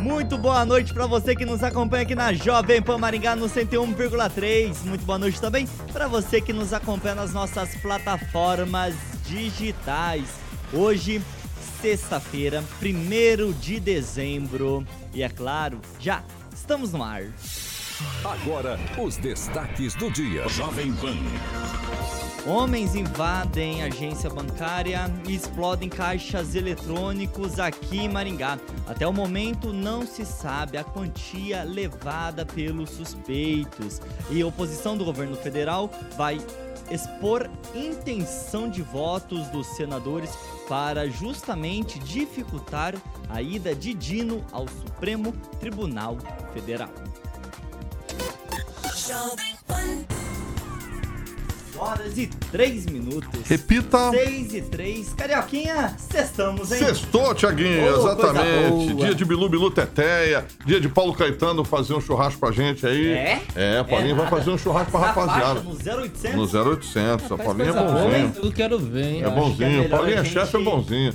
Muito boa noite para você que nos acompanha aqui na Jovem Pan Maringá no 101,3. Muito boa noite também para você que nos acompanha nas nossas plataformas digitais. Hoje, sexta-feira, 1 de dezembro. E é claro, já estamos no ar. Agora, os destaques do dia. Jovem Pan. Homens invadem agência bancária e explodem caixas eletrônicos aqui em Maringá. Até o momento não se sabe a quantia levada pelos suspeitos. E oposição do governo federal vai expor intenção de votos dos senadores para justamente dificultar a ida de Dino ao Supremo Tribunal Federal. Jovem Pan horas e 3 minutos. Repita. 6 e 3. Carioquinha, sextamos, hein? Sextou, Tiaguinho, oh, exatamente. Dia de Bilu Bilu Teteia, dia de Paulo Caetano fazer um churrasco pra gente aí. É? É, Paulinho é vai fazer um churrasco pra rapaziada. no 0800? No 0800. a Paulinho é bonzinho. Eu quero ver, hein? É bonzinho. É Paulinho é chefe, é bonzinho.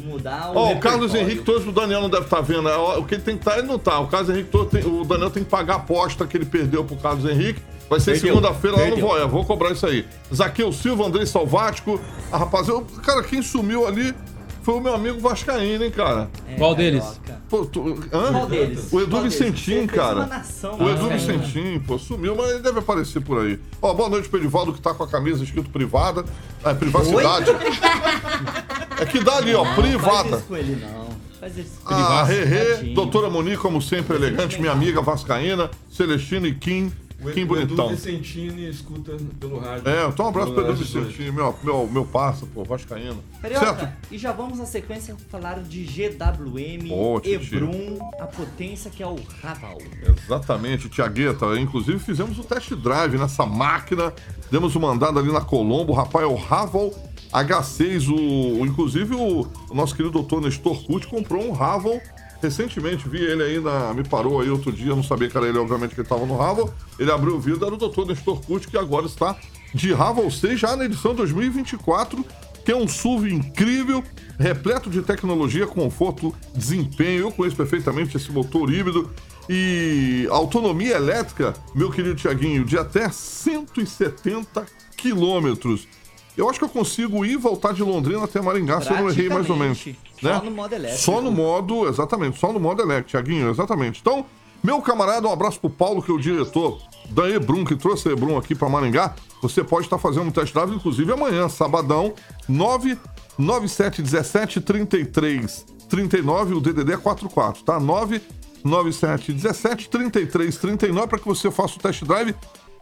Ó, oh, o Carlos Henrique Torres, o Daniel não deve estar tá vendo. Né? O que ele tem que estar, tá, ele não tá. O Carlos Henrique Torres, o Daniel tem que pagar a aposta que ele perdeu pro Carlos Henrique Vai ser segunda-feira lá no Voia. Vou cobrar isso aí. Zaqueu Silva, Andrei Salvático. A rapaziada. Cara, quem sumiu ali foi o meu amigo Vascaíno, hein, cara? É, Qual deles? Pô, tu, hã? Qual deles? O Edu Qual Vicentim, cara. Nação, o Edu Vicentim, pô, sumiu, mas ele deve aparecer por aí. Ó, boa noite pro Edivaldo, que tá com a camisa escrito privada. É, privacidade. é que dá ali, ó, não, privada. Faz isso com ele, não. Faz isso. Ah, Rerê, doutora Moni, como sempre, elegante, minha amiga Vascaína, Celestina e Kim. Quem bonitão. Edu Vicentini escuta pelo rádio. É, então um abraço pro Edu Vicentini, meu, meu, meu parça, pô, Vascaíno. Carioca, certo? e já vamos na sequência falar de GWM, oh, Ebrum, a potência que é o Raval. Exatamente, Tiagueta. Inclusive fizemos o test drive nessa máquina, demos uma andada ali na Colombo, o rapaz é o Raval H6, o, o inclusive o, o, nosso querido doutor Nestor Cut comprou um Raval Recentemente vi ele aí na. Me parou aí outro dia, não sabia que era ele, obviamente, que ele estava no Ravel. Ele abriu o vidro, era o Dr. Nestor Kut, que agora está de Ravel 6 já na edição 2024, que é um SUV incrível, repleto de tecnologia, conforto, desempenho. Eu conheço perfeitamente esse motor híbrido e autonomia elétrica, meu querido Tiaguinho, de até 170 quilômetros. Eu acho que eu consigo ir e voltar de Londrina até Maringá se eu não errei mais ou menos. Né? Só no modo elétrico. Só no modo, exatamente, só no modo elétrico, Tiaguinho, exatamente. Então, meu camarada, um abraço pro Paulo, que é o diretor da Ebrum, que trouxe a Ebrum aqui para Maringá. Você pode estar fazendo um test drive, inclusive amanhã, sabadão, 99717 33 39, o DDD é 44, tá? 99717 33 39 para que você faça o test drive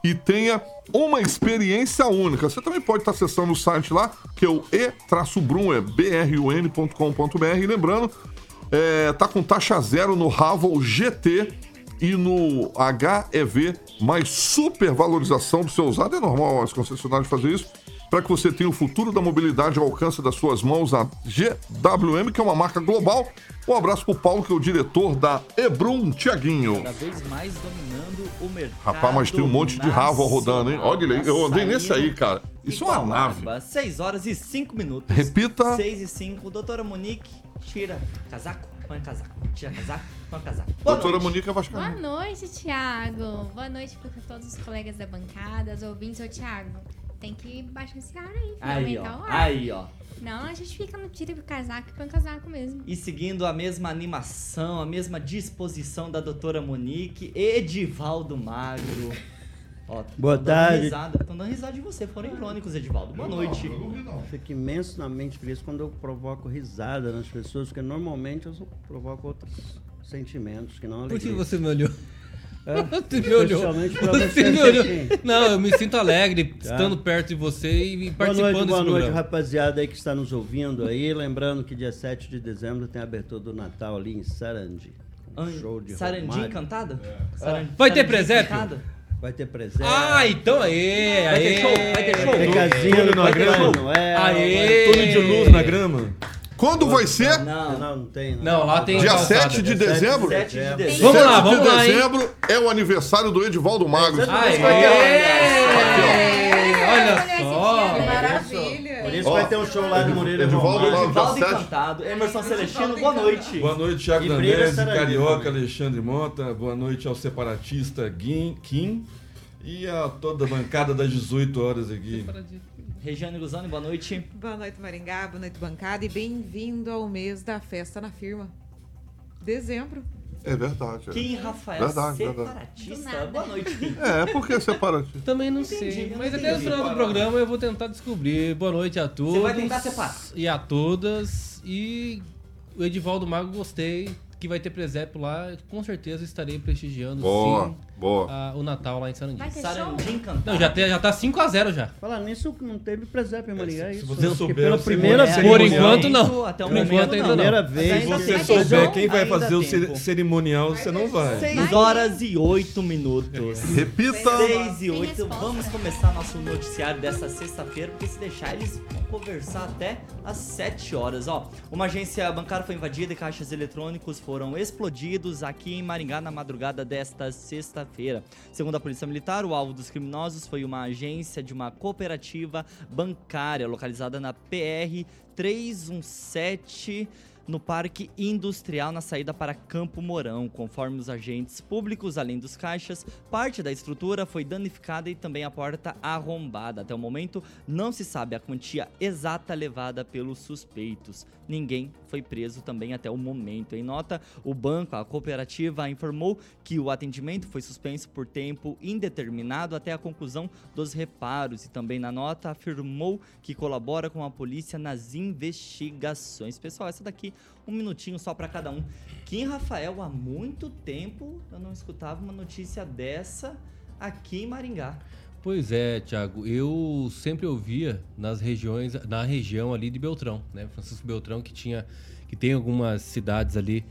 e tenha uma experiência única. Você também pode estar acessando o site lá, que é o e-brum, é brun.com.br. Lembrando, é, tá com taxa zero no Ravel GT e no HEV, mais super valorização do seu usado. É normal as concessionárias fazer isso para que você tenha o futuro da mobilidade ao alcance das suas mãos, a GWM, que é uma marca global. Um abraço pro Paulo, que é o diretor da Ebrum, Tiaguinho. Cada vez mais dominando o mercado. Rapaz, mas tem um monte de Ravel rodando, hein? Olha, eu andei nesse aí, cara. Isso é uma nave. 6 horas e 5 minutos. Repita. 6 e 5. Doutora Monique, tira casaco, põe casaco. Tira casaco, põe casaco. Boa Doutora noite. Monique é Boa noite, Thiago. Boa noite para todos os colegas da bancada, os ouvintes. Ô, Thiago, tem que baixar esse ar aí. Aí, ó. Aí, ó. Não, a gente fica no tiro do casaco e põe casaco mesmo. E seguindo a mesma animação, a mesma disposição da doutora Monique, Edivaldo Magro. Ó, Boa tão tarde. Dando risada, estão dando risada de você, foram irônicos, Edivaldo. Boa noite. Fico imensamente feliz quando eu provoco risada nas pessoas, porque normalmente eu só provoco outros sentimentos que não Por que alegria. você me olhou? É, Você me olhou. Você me olhou. Não, eu me sinto alegre Tá. estando perto de você e Boa participando noite, boa desse noite, programa. rapaziada aí que está nos ouvindo aí. Lembrando que dia 7 de dezembro tem a abertura do Natal ali em Sarandi. Um An- show de Sarandi Romário. encantada? É. Saran- Vai ter Sarandi presépio? Vai ter presente. Ah, então aí, Vai ter aí. show, vai ter show. Tem casinha Túnel no na Papai grama. Noel. Aê! Túnel de luz na grama. Quando vai ser? Não, Não, não tem. Não, lá tem Dia calçada. 7 de de dezembro? 7 de dezembro. Vamos lá, 7 vamos de lá, hein? dezembro é o aniversário do Edivaldo Magro. Aê! Olha só. Maravilha. Por isso vai ter um show lá no Murilo Edivaldo sete. encantado. Emerson Celestino, boa noite. Boa noite, Thiago Danese, Carioca. Alexandre Mota. Boa noite ao separatista Kim. E a toda a bancada das 18 horas aqui. Regiane Guzani, boa noite. Boa noite, Maringá. Boa noite, bancada. E bem-vindo ao mês da festa na firma. Dezembro. É verdade. é. Kim Rafael, Verdade, verdade. Separatista. nada. Boa noite, Kim. É, por que separatista? Também não Entendi, sei. Mas até o final do programa eu vou tentar descobrir. Boa noite a todos. vai tentar separar. E a todas. E o Edivaldo Mago gostei. Que vai ter presépio lá. Com certeza estarei prestigiando Boa, sim boa. a- o Natal lá em Sarandi. Vai ter Sarandi show? encantado. Não, já, tem, já tá 5x0 já. Falar nisso, não teve presépio em Maringá, é se isso? você Porque souber pela primeira cerimonial- vez. Por enquanto, não. Até o Por enquanto, ainda não. Primeira vez. Se você tem souber quem vai Ainda fazer o tempo. cerimonial, você não vai. 6 horas e 8 minutos. Repita. 6 e Sem 8. resposta. Vamos começar nosso noticiário dessa sexta-feira, porque se deixar, eles vão conversar até às 7 horas. Ó, uma agência bancária foi invadida e caixas eletrônicos foram explodidos aqui em Maringá na madrugada desta sexta-feira. Segundo a Polícia Militar, o alvo dos criminosos foi uma agência de uma cooperativa bancária localizada na PR 317 no Parque Industrial na saída para Campo Mourão. Conforme os agentes públicos, além dos caixas, parte da estrutura foi danificada e também a porta arrombada. Até o momento, não se sabe a quantia exata levada pelos suspeitos. Ninguém foi preso também até o momento. Em nota, o banco, a cooperativa, informou que o atendimento foi suspenso por tempo indeterminado até a conclusão dos reparos e também na nota afirmou que colabora com a polícia nas investigações. Pessoal, essa daqui um minutinho só para cada um. Kim Rafael, há muito tempo eu não escutava uma notícia dessa aqui em Maringá. Pois é, Thiago. Eu sempre ouvia nas regiões, na região ali de Beltrão, né? Francisco Beltrão que tinha, que tem algumas cidades ali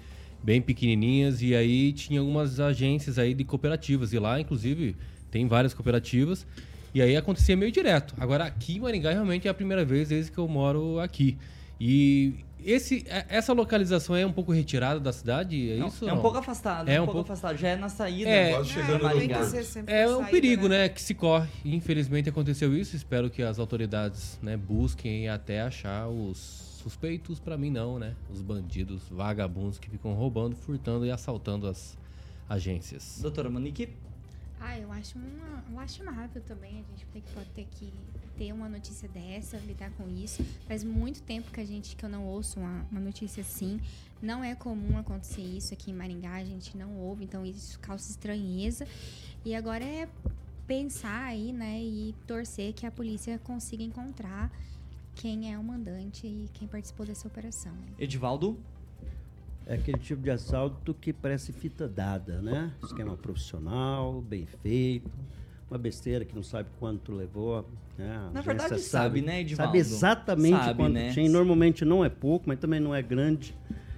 bem pequenininhas e aí tinha algumas agências aí de cooperativas e lá, inclusive, tem várias cooperativas e aí acontecia meio direto. Agora aqui em Maringá realmente é a primeira vez desde que eu moro aqui e esse, é- essa localização é um pouco retirada da cidade, é Não, isso? é um não? pouco afastado, É é um, um pouco pouco- afastado. Já é na saída. É. Quase chegando no. Tem É a um saída, perigo, né, que se corre. Infelizmente aconteceu isso. Espero que as autoridades, né, busquem até achar os suspeitos. Pra mim não, né? Os bandidos, vagabundos que ficam roubando, furtando e assaltando as agências. Doutora Monique, Ah, eu acho uma, lastimável também a gente ter que, pode ter que ter uma notícia dessa, lidar com isso. Faz muito tempo que a gente que eu não ouço uma, uma notícia assim. Não é comum acontecer isso aqui em Maringá, a gente não ouve, então isso causa estranheza. E agora é pensar aí, né, e torcer que a polícia consiga encontrar quem é o mandante e quem participou dessa operação. né? Edivaldo, É aquele tipo de assalto que parece fita dada, né? Esquema profissional, bem feito. Uma besteira que não sabe quanto levou. Né? Na verdade, sabe, né, Edivaldo? Sabe exatamente Sabe, quanto né? tinha. Normalmente não é pouco, mas também não é grande,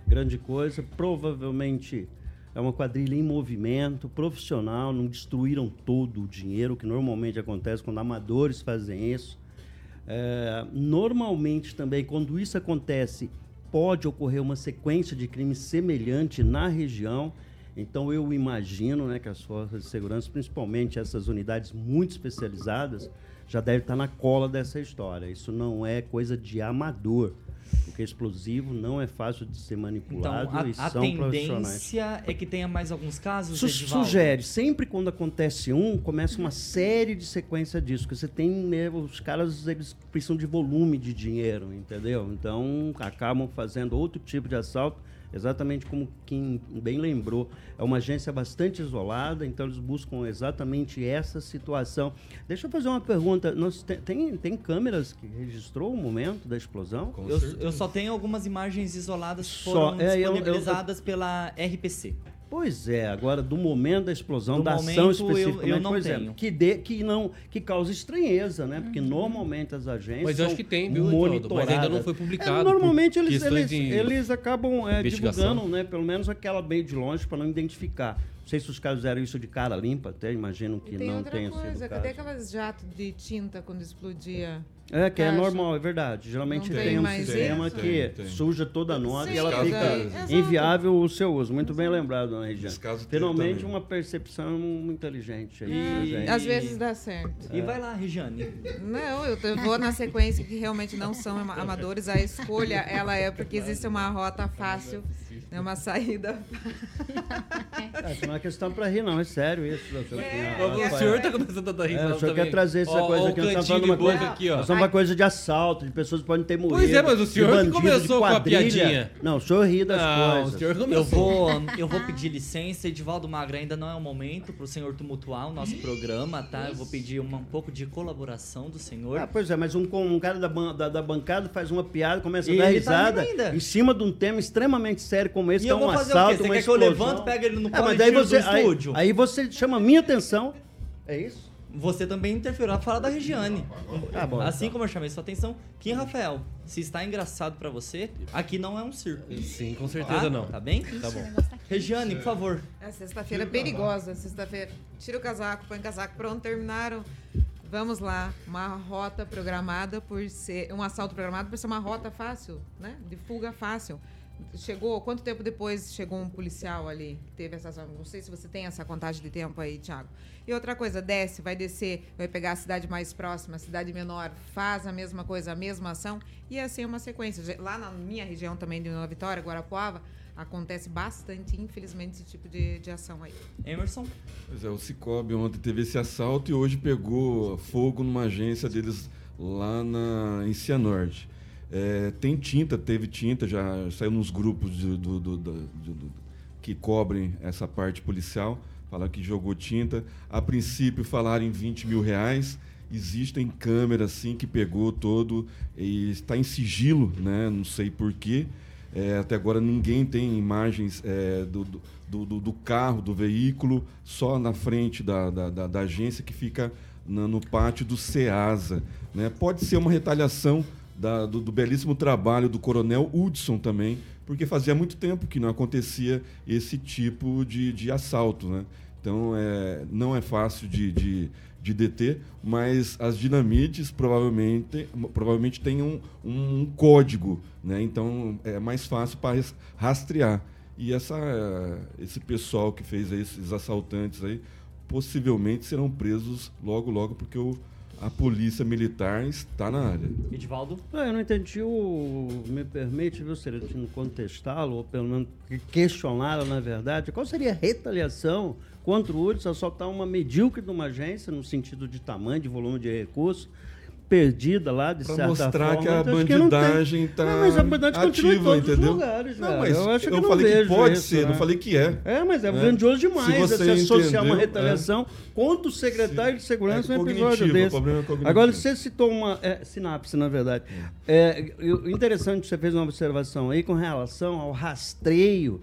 grande coisa. Provavelmente é uma quadrilha em movimento, profissional, não destruíram todo o dinheiro, que normalmente acontece quando amadores fazem isso. É, normalmente também, quando isso acontece, pode ocorrer uma sequência de crimes semelhante na região. Então eu imagino né, que as forças de segurança, principalmente essas unidades muito especializadas, já devem estar na cola dessa história. Isso não é coisa de amador, porque explosivo não é fácil de ser então manipulado a, e a são profissionais. tendência é que tenha mais alguns casos, Su Edivaldo? sugere, sempre quando acontece um, começa uma série de sequência disso. Porque você tem, né, os caras, eles precisam de volume de dinheiro, entendeu? Então, acabam fazendo outro tipo de assalto, exatamente como quem bem lembrou, é uma agência bastante isolada, então eles buscam exatamente essa situação. Deixa eu fazer uma pergunta. Nós te- tem, tem câmeras que registrou o momento da explosão? Eu, eu só tenho algumas imagens isoladas que Só, foram é, eu- eu- disponibilizadas pela RPC. Pois é, agora do momento da explosão, Do da momento, ação eu- especificamente, eu não pois é, tenho. que, dê, que, não, que causa estranheza, né? Porque normalmente as agências Mas eu acho que tem, viu? Mas ainda não foi publicado É, normalmente eles, eles, eles acabam é, divulgando, né? Pelo menos aquela bem de longe para não identificar. Não sei se os caras fizeram isso de cara limpa, até imagino que tem não outra tenha sido coisa, o cadê aquelas jatos de tinta quando explodia? É, que é Caixa? normal, é verdade. Geralmente Não tem, tem um sistema isso? que Tem, tem. suja toda a nota Sim, e ela fica exato. inviável o seu uso. Muito bem lembrado, dona Regiane. Finalmente uma percepção inteligente aí. E- né, gente? Às vezes dá certo. E vai lá, Regiane. Não, eu tô- vou na sequência que realmente não são ama- amadores. A escolha, ela é porque existe uma rota fácil, né, uma saída. É, isso não é questão pra rir, não. É sério isso. Ah, O senhor tá começando a dar É, risada o senhor também. quer trazer essa Ó, coisa ó, aqui, o nós estamos falando uma coisa, aqui, ó. nós estamos uma coisa de assalto, de pessoas que podem ter morrido. Pois é, mas o senhor que bandido, de começou com a piadinha. Não, o senhor ri das Não, coisas. o senhor Eu começou. vou, eu vou pedir licença, Edivaldo Magra, ainda não é o momento pro senhor tumultuar o nosso programa, tá? Eu vou pedir uma- um pouco de colaboração do senhor. Ah, pois é, mas um, um cara da, da, da bancada faz uma piada, começa a dar tá risada ainda. em cima de um tema extremamente sério como esse, E que é eu um vou fazer o quê? assalto, Você uma quer que eu levanto, pega ele no É, colo mas e daí você, do aí, estúdio? aí você chama a minha atenção. É isso? Você também interferiu a fala da Regiane. Tá bom, assim então. como eu chamei sua atenção, Kim Rafael, se está engraçado pra você, aqui não é um circo. Sim, com Tá? certeza não. Tá bem? Tá bom. tá. Regiane, por favor. É sexta-feira perigosa, sexta-feira. Tira o casaco, põe o casaco, pronto, terminaram. Vamos lá, uma rota programada por ser um assalto programado por ser uma rota fácil, né? De fuga fácil. Chegou, quanto tempo depois chegou um policial ali que teve essa ação? Não sei se você tem essa contagem de tempo aí, Thiago. E outra coisa, desce, vai descer, vai pegar a cidade mais próxima, a cidade menor, faz a mesma coisa, a mesma ação, e assim é uma sequência. Lá na minha região também de Nova Vitória, Guarapuava, acontece bastante, infelizmente, esse tipo de, de ação aí. Emerson. Pois é, o Cicobi ontem teve esse assalto e hoje pegou fogo numa agência deles lá na, em Cianorte. É, tem tinta, teve tinta, já saiu nos grupos de- do, do- do- que cobrem essa parte policial, falaram que jogou tinta. A princípio falaram em 20 mil reais. Existem câmeras sim que pegou todo e está em sigilo, né? Não sei porquê. É, até agora ninguém tem imagens é, do, do- do carro, do veículo, só na frente da, da, da- da agência que fica na- no pátio do SEASA. Né? Pode ser uma retaliação da- do, do belíssimo trabalho do coronel Hudson também, porque fazia muito tempo que não acontecia esse tipo de, de assalto. Né? Então é, não é fácil de, de, de deter, mas as dinamites provavelmente, provavelmente têm um, um código, né? então é mais fácil para rastrear. E essa, esse pessoal que fez esses assaltantes aí, possivelmente serão presos logo, logo, porque o, a polícia militar está na área. Edivaldo. Não, eu não entendi o. Me permite, viu, Seretino, contestá-lo, ou pelo menos questioná-lo, na verdade. Qual seria a retaliação contra o Hudson assaltar uma medíocre de uma agência, no sentido de tamanho, de volume de recursos, perdida lá, de Para certa mostrar forma? que a Então, que não bandidagem está Não, mas a bandidagem continua em ativa, todos os entendeu? lugares, não, mas Eu acho que não falei que pode isso, ser, né? não falei que é. É, mas é, É. grandioso Se demais você você associar uma entendeu, retaliação contra o secretário de segurança É num episódio desse. é. Agora, você citou uma é, sinapse, na verdade. É, eu- interessante, você fez uma observação aí com relação ao rastreio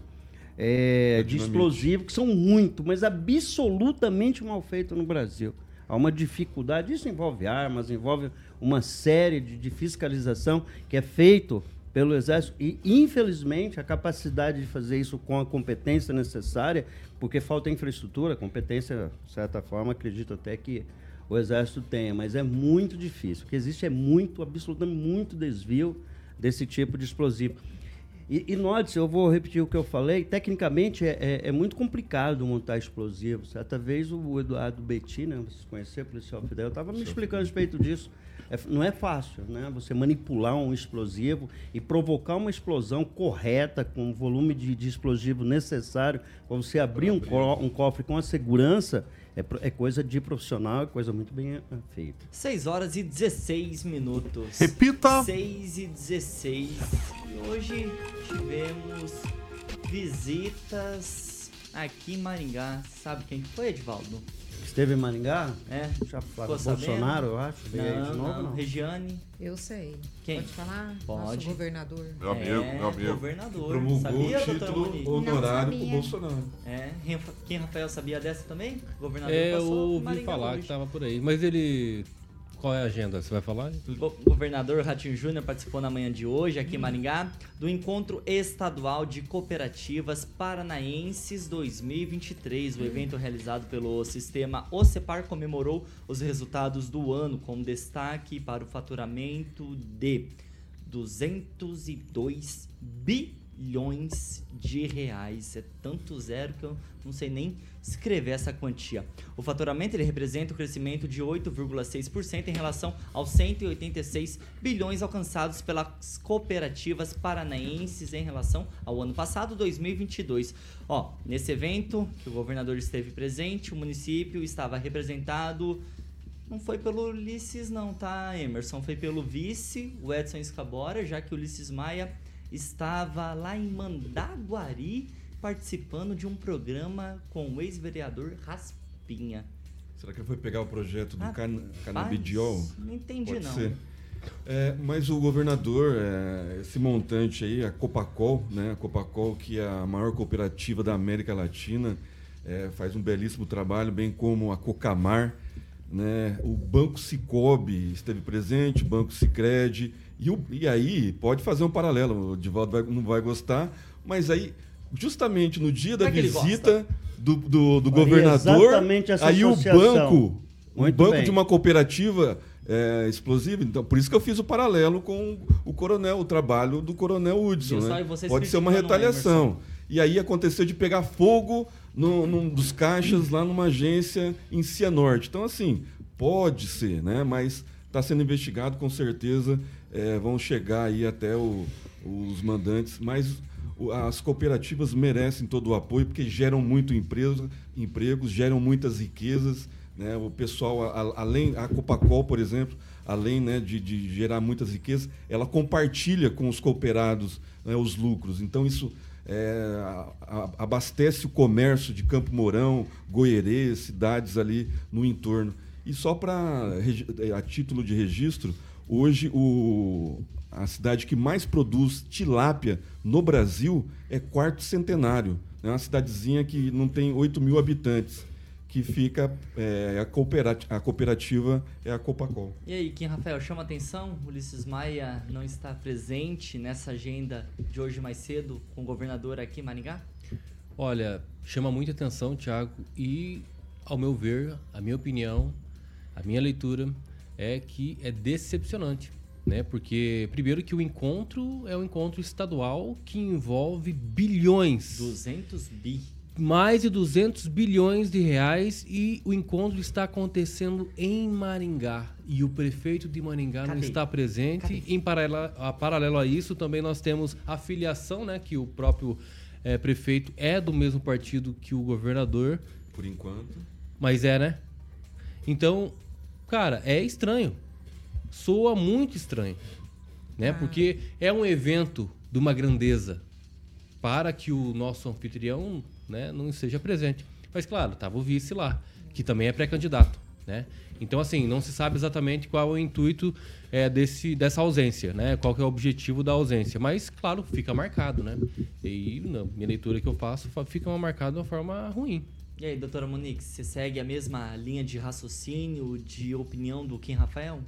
é, Da de explosivo, que são muito, mas absolutamente mal feito no Brasil. Há uma dificuldade, isso envolve armas, envolve uma série de, de fiscalização que é feito pelo Exército e, infelizmente, a capacidade de fazer isso com a competência necessária, porque falta infraestrutura, competência, de certa forma, acredito até que o Exército tenha, mas é muito difícil. O que existe é muito, absolutamente muito desvio desse tipo de explosivo. E, e note, eu vou repetir o que eu falei, tecnicamente é, é- é muito complicado montar explosivo. Certa vez o Eduardo Betti, né, vocês conheceram, policial federal, estava me explicando a respeito disso. É não é fácil, né? Você manipular um explosivo e provocar uma explosão correta, com o volume de, de explosivo necessário para você abrir um, co- um cofre com a segurança, é, é coisa de profissional, é coisa muito bem eh, feita. 6 horas e 16 minutos. Repita. 6 e 16. E hoje tivemos visitas aqui em Maringá. Sabe quem que foi, Edivaldo? Esteve em Maringá? É? Já sabendo? Bolsonaro, eu acho. Veio aí Não, de novo, não. não. Regiane. Eu sei. Quem? Pode falar? Pode. Nosso governador. Meu amigo, é, meu amigo. governador. Promulgou sabia, o doutor título honorário pro. Bolsonaro. É, quem Rafael sabia dessa também? Governador É, eu ouvi Maringá falar hoje. que tava por aí. Mas ele. Qual é a agenda? Você vai falar? O governador Ratinho Júnior participou na manhã de hoje, aqui em Maringá, do Encontro Estadual de Cooperativas Paranaenses 2023. O evento realizado pelo sistema OCEPAR comemorou os resultados do ano, com destaque para o faturamento de 202 bilhões de reais. É tanto zero que eu não sei nem escrever essa quantia. O faturamento ele representa o crescimento de 8,6% em relação aos 186 bilhões alcançados pelas cooperativas paranaenses em relação ao ano passado, 2022. Ó, nesse evento que o governador esteve presente, o município estava representado não foi pelo Ulisses não, tá, Emerson? Foi pelo vice, o Edson Escabora, já que o Ulisses Maia estava lá em Mandaguari participando de um programa com o ex-vereador Raspinha. Será que ele foi pegar o projeto do Ah, can canabidiol? Não entendi Pode não. ser. É, mas o governador, é, esse montante aí, a Copacol, né? A Copacol, que é a maior cooperativa da América Latina, é, faz um belíssimo trabalho, bem como a Cocamar, né? O Banco Cicobi esteve presente, o Banco Sicredi e, o- e aí pode fazer um paralelo. O Divaldo vai- não vai gostar, mas aí justamente no dia da é visita do, do, do governador, aí o banco Muito banco bem. de uma cooperativa é, explosiva. Então, por isso que eu fiz o paralelo com o coronel, o trabalho do coronel Hudson. Né? Pode ser uma o retaliação. E aí aconteceu de pegar fogo no, num dos caixas lá numa agência em Cianorte. Então, assim, pode ser, né? Mas está sendo investigado, com certeza é, vão chegar aí até o- os mandantes. Mas as cooperativas merecem todo o apoio porque geram muito emprego, empregos, geram muitas riquezas. Né? O pessoal, a- além a Copacol, por exemplo, além né, de, de gerar muitas riquezas, ela compartilha com os cooperados né, os lucros. Então isso é, abastece o comércio de Campo Mourão, Goierê, cidades ali no entorno. E só para a título de registro, hoje o, a cidade que mais produz tilápia no Brasil é Quarto Centenário. É uma cidadezinha que não tem 8 mil habitantes, que fica é, a, cooperati- a cooperativa é a Copacol. E aí, Kim Rafael, chama atenção? Ulisses Maia não está presente nessa agenda de hoje mais cedo com o governador aqui em Maringá? Olha, chama muita atenção, Thiago, e ao meu ver, a minha opinião, a minha leitura é que é decepcionante, né? Porque primeiro que o encontro é um encontro estadual que envolve bilhões, 200 bi. mais de 200 bilhões de reais e o encontro está acontecendo em Maringá e o prefeito de Maringá não Cadê? está presente. Cadê? Em paralela, a paralelo a isso, também nós temos a filiação, né, que o próprio eh, prefeito é do mesmo partido que o governador, Por enquanto. mas é, né? Então, cara, é estranho. Soa muito estranho, né? Porque é um evento de uma grandeza para que o nosso anfitrião, né, não esteja presente. Mas claro, tava o vice lá, que também é pré-candidato, né? Então assim, não se sabe exatamente qual é o intuito é, desse, dessa ausência, né? Qual que é o objetivo da ausência. Mas claro, fica marcado, né? E na minha leitura que eu faço, fa- fica marcado de uma forma ruim. E aí, doutora Monique, você segue a mesma linha de raciocínio, de opinião do Kim Rafael?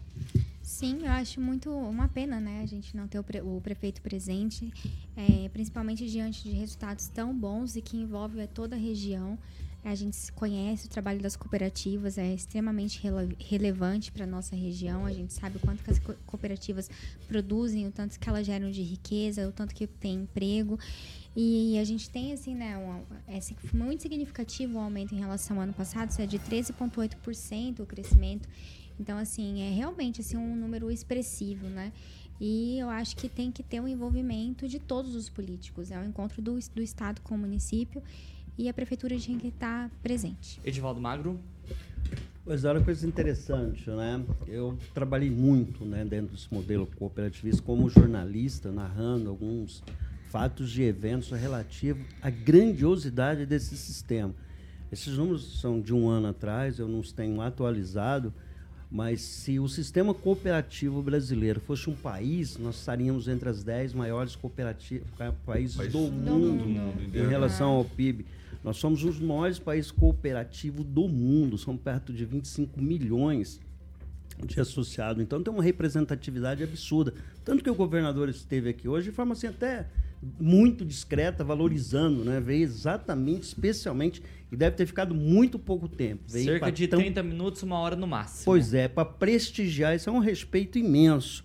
Sim, eu acho muito uma pena, né, a gente não ter o, pre- o prefeito presente, é, principalmente diante de resultados tão bons e que envolvem toda a região. A gente conhece o trabalho das cooperativas, é extremamente rele- relevante para a nossa região. A gente sabe o quanto que as co- cooperativas produzem, o tanto que elas geram de riqueza, o tanto que tem emprego. E a gente tem, assim, né, um, é muito significativo o aumento em relação ao ano passado, isso é de 13,8% o crescimento. Então, assim, é realmente assim, um número expressivo, né? E eu acho que tem que ter um envolvimento de todos os políticos. É um encontro do, do Estado com o município e a prefeitura tinha que estar presente. Edivaldo Magro? Pois é, olha coisa interessante, né? Eu trabalhei muito né, dentro desse modelo cooperativista como jornalista, narrando alguns fatos de eventos relativos à grandiosidade desse sistema. Esses números são de um ano atrás, eu não os tenho atualizado, mas se o sistema cooperativo brasileiro fosse um país, nós estaríamos entre as 10 maiores cooperativas, países País do do mundo, mundo em relação ao PIB. Nós somos os maiores países cooperativos do mundo, são perto de 25 milhões de associados. Então tem uma representatividade absurda. Tanto que o governador esteve aqui hoje de forma assim até muito discreta, valorizando, né? Veio exatamente, especialmente, e deve ter ficado muito pouco tempo. Veio Cerca de tão- 30 minutos, uma hora no máximo. Pois é, para prestigiar, isso é um respeito imenso.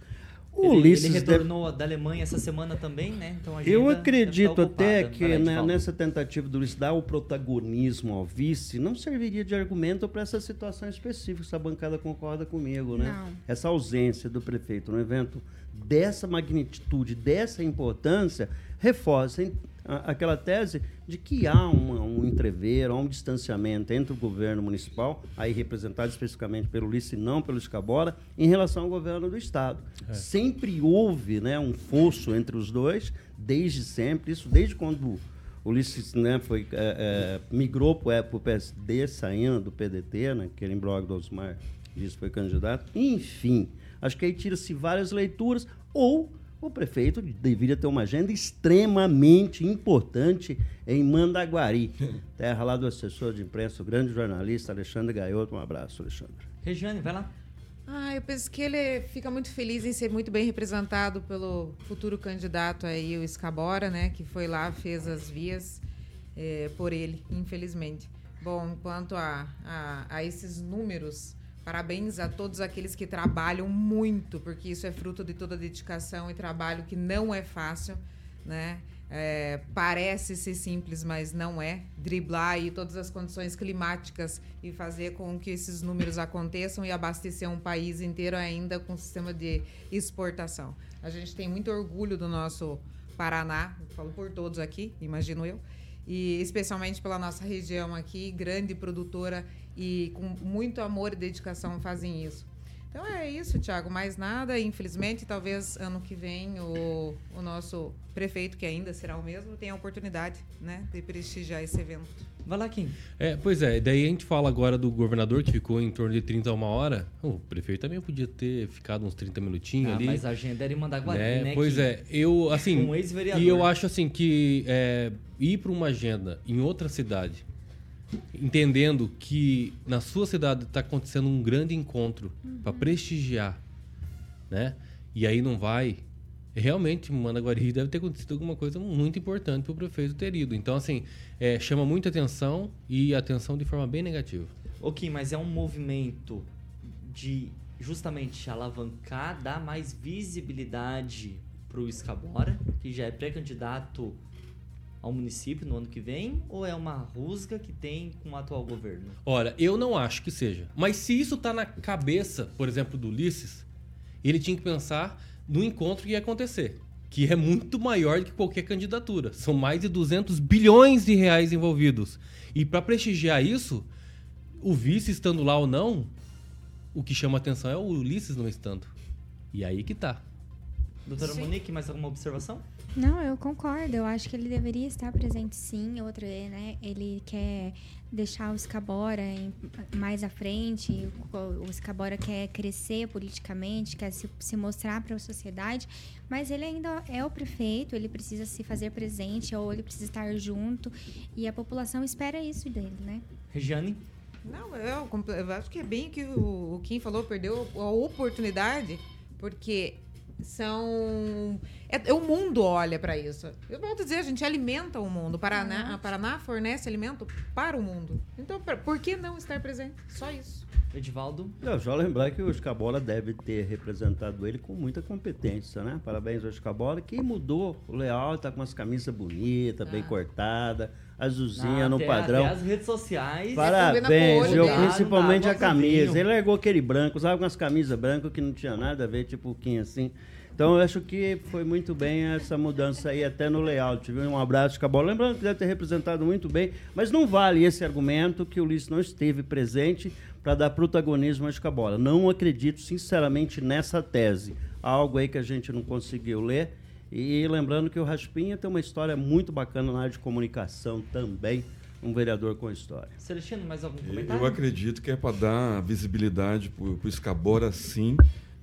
O Ele, Ulisses ele deve- retornou da Alemanha essa semana também, né? Então a Eu deve acredito até que né, nessa tentativa do Ulisses dar o protagonismo ao vice, não serviria de argumento para essa situação específica. Essa bancada concorda comigo, né? Não. Essa ausência do prefeito no evento dessa magnitude, dessa importância, reforça a- aquela tese de que há uma- um entrever, há um distanciamento entre o governo municipal, aí representado especificamente pelo Ulisses e não pelo Escabora, em relação ao governo do Estado. Sempre houve né, um fosso entre os dois, desde sempre, isso desde quando o Ulisses né, foi, é, é, migrou para o PSD, saindo do PDT, né, aquele imbróglio do Osmar disse que foi candidato. Enfim, acho que aí tira-se várias leituras, ou o prefeito deveria ter uma agenda extremamente importante em Mandaguari, terra lá do assessor de imprensa, o grande jornalista Alexandre Gaioto. Um abraço, Alexandre. Regiane, vai lá. Ah, eu penso que ele fica muito feliz em ser muito bem representado pelo futuro candidato aí, o Escabora, né? Que foi lá, fez as vias eh, por ele, infelizmente. Bom, quanto a, a, a esses números, parabéns a todos aqueles que trabalham muito, porque isso é fruto de toda dedicação e trabalho que não é fácil, né? É, parece ser simples, mas não é. Driblar aí todas as condições climáticas e fazer com que esses números aconteçam e abastecer um país inteiro ainda com sistema de exportação. A gente tem muito orgulho do nosso Paraná, falo por todos aqui, imagino eu, e especialmente pela nossa região aqui, grande produtora e com muito amor e dedicação fazem isso. Então é isso, Thiago. Mais nada. Infelizmente, talvez ano que vem o, o nosso prefeito, que ainda será o mesmo, tenha a oportunidade né, de prestigiar esse evento. Vai lá, Kim. É, pois é, daí a gente fala agora do governador que ficou em torno de 30 a uma hora. O prefeito também podia ter ficado uns 30 minutinhos Ah, ali. mas a agenda era em Mandaguari, né? né? Pois Kim? é, eu assim. Um ex-vereador. E eu acho assim que é, ir para uma agenda em outra cidade, entendendo que na sua cidade está acontecendo um grande encontro para prestigiar, né? E aí não vai. Realmente, Managuari deve ter acontecido alguma coisa muito importante para o prefeito ter ido. Então, assim, é, chama muita atenção e atenção de forma bem negativa. Kim, mas é um movimento de justamente alavancar, dar mais visibilidade pro Escabora, que já é pré-candidato ao município no ano que vem, ou é uma rusga que tem com o atual governo? Olha, eu não acho que seja. Mas se isso tá na cabeça, por exemplo, do Ulisses, ele tinha que pensar no encontro que ia acontecer, que é muito maior do que qualquer candidatura. São mais de 200 bilhões de reais envolvidos. E para prestigiar isso, o vice estando lá ou não, o que chama atenção é o Ulisses não estando. E aí que tá. Doutora Sim. Monique, mais alguma observação? Não, eu concordo. Eu acho que ele deveria estar presente sim. Outra, né? Ele quer deixar o Scabora em- mais à frente. O, o Scabora quer crescer politicamente, quer se, se mostrar para a sociedade. Mas ele ainda é o prefeito. Ele precisa se fazer presente ou ele precisa estar junto. E a população espera isso dele, né? Regiane? Não, eu, eu acho que é bem que o, o Kim falou, perdeu a oportunidade, porque são. É, é o mundo olha para isso. Eu volto a dizer, a gente alimenta o mundo. Paraná, a Paraná fornece alimento para o mundo. Então, pra- por que não estar presente? Só isso. Edivaldo? Não, só lembrar que o Escabola deve ter representado ele com muita competência, né? Parabéns ao Escabola, que mudou o layout, tá com umas camisas bonitas, bem Ah. Azulzinha Ah, no até- padrão. até as redes sociais. Parabéns, dele. principalmente Dá a camisa. azulzinho. Ele largou aquele branco, usava umas camisas brancas que não tinha nada a ver, tipo o Kim assim. Então eu acho que foi muito bem essa mudança aí, até no layout. Viu? Um abraço, Cabola. Lembrando que deve ter representado muito bem, mas não vale esse argumento que o Ulisses não esteve presente para dar protagonismo a Escabola. Não acredito, sinceramente, nessa tese. Algo aí que a gente não conseguiu ler E lembrando que o Raspinha tem uma história muito bacana na área de comunicação também, um vereador com história. Celestino, mais algum comentário? Eu acredito que é para dar visibilidade para o Escabora, sim,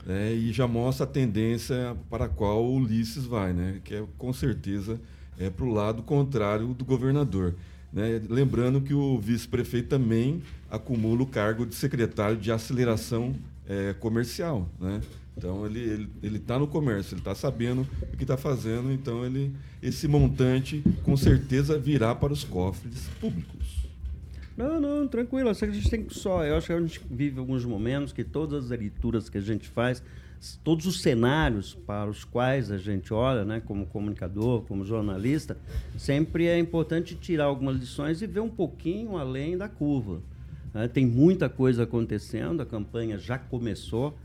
né, e já mostra a tendência para a qual o Ulisses vai, né, que é com certeza é para o lado contrário do governador. né. Lembrando que o vice-prefeito também acumula o cargo de secretário de aceleração eh, comercial. Né? Então ele está ele, ele tá no comércio, ele está sabendo o que está fazendo, então ele, esse montante com certeza virá para os cofres públicos. Não, não, tranquilo. Eu que a gente tem que só. Eu acho que a gente vive alguns momentos que todas as leituras que a gente faz, todos os cenários para os quais a gente olha, né, como comunicador, como jornalista, sempre é importante tirar algumas lições e ver um pouquinho além da curva. né? Tem muita coisa acontecendo, a campanha já começou.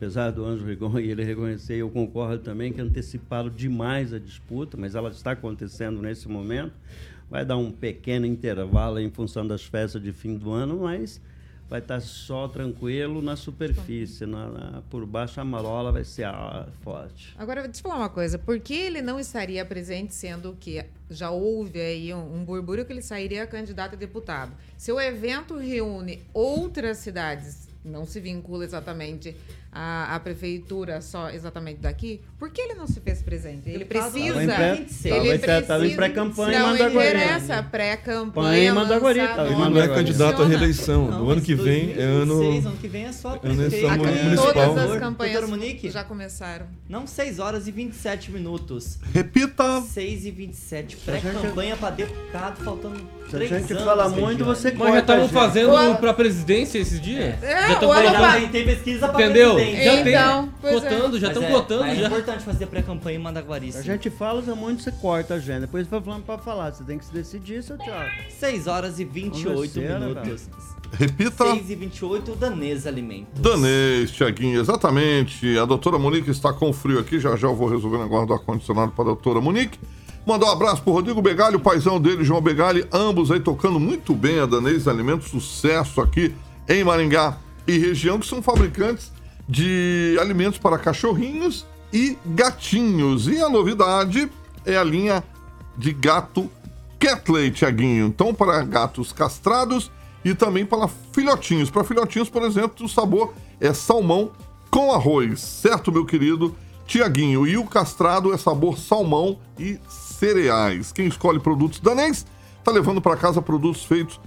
Apesar do Anjo Rigon e ele reconhecer, eu concordo também que anteciparam demais a disputa, mas ela está acontecendo nesse momento. Vai dar um pequeno intervalo em função das festas de fim do ano, mas vai estar só tranquilo na superfície. Na, na- por baixo a marola vai ser ah, forte. Agora, deixa eu falar uma coisa. Por que ele não estaria presente, sendo que já houve aí um, um burburinho que ele sairia candidato a deputado? Se o evento reúne outras cidades, não se vincula exatamente à, à prefeitura só exatamente daqui, por que ele não se fez presente? Ele Deputado, precisa... tava pré- ele tava tava em pré-campanha em Não interessa, pré-campanha, Mandaguari, Ele não é candidato à reeleição. Não, Do mas ano que vem é 2026, ano. ano que vem é só ano prefeito. é só Aqui municipal. todas as campanhas Monique? já começaram. Não, 6 horas e 27 minutos. Repita. 6 e 27. Pré-campanha para deputado, faltando Se a 3 gente anos. fala muito, você Mas já corta a estavam fazendo Boa. pra presidência esses dias? É, já tão o ano colocando- pa- Já tem pesquisa para Entendeu? Presidente. Já Então, tem. é. Cotando, já Mas estão é, cotando É já. importante fazer pré-campanha em Mandaguari. A gente fala muito, você corta a agenda. Depois vai falando para falar. Você tem que se decidir, seu Thiago. 6 horas e 28 Vamos ver, né, minutos. Repita. 6 e 28, Danês Alimentos. Danês, Tiaguinho, exatamente. A doutora Monique está com frio aqui, já já eu vou resolver o negócio do ar-condicionado para a doutora Monique. Mandar um abraço pro Rodrigo Begali, o paizão dele, João Begali, ambos aí tocando muito bem a Danês Alimentos, sucesso aqui em Maringá e região, que são fabricantes de alimentos para cachorrinhos e gatinhos. E a novidade é a linha de gato Catley, Tiaguinho. Então, para gatos castrados e também para filhotinhos. Para filhotinhos, por exemplo, o sabor é salmão com arroz, certo, meu querido Tiaguinho? E o castrado é sabor salmão e cereais. Quem escolhe produtos danês está levando para casa produtos feitos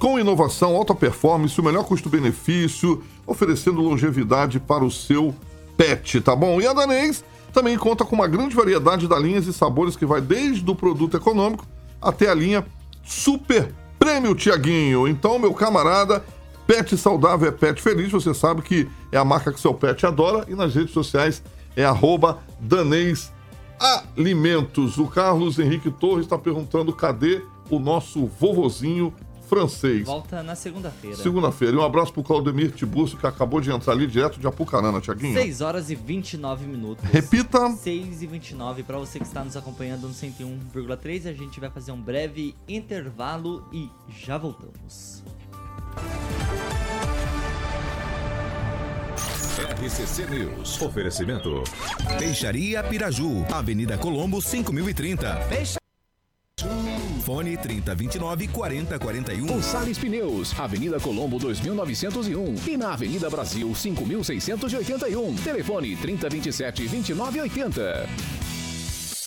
com inovação, alta performance, o melhor custo-benefício, oferecendo longevidade para o seu pet, tá bom? E a Danês também conta com uma grande variedade de linhas e sabores que vai desde o produto econômico até a linha Super Prêmio Tiaguinho. Então, meu camarada, pet saudável é pet feliz, você sabe que é a marca que seu pet adora e nas redes sociais é arroba Danês Alimentos. O Carlos Henrique Torres está perguntando cadê o nosso vovozinho francês. Volta na segunda-feira. Segunda-feira. E um abraço pro Claudemir Tiburcio, que acabou de entrar ali direto de Apucarana, Tiaguinho. 6 horas e 29 minutos. Repita. 6 e 29 para você que está nos acompanhando no 101,3. A gente vai fazer um breve intervalo e já voltamos. RCC News. Oferecimento. Peixaria Piraju, Avenida Colombo 5030. Fone 3029 4041. Gonçalves Pneus, Avenida Colombo 2901 e na Avenida Brasil 5681. Telefone 3027 2980.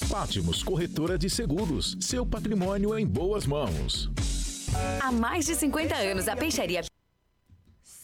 Pátimos Corretora de Seguros, seu patrimônio em boas mãos. Há mais de 50 anos, a Peixaria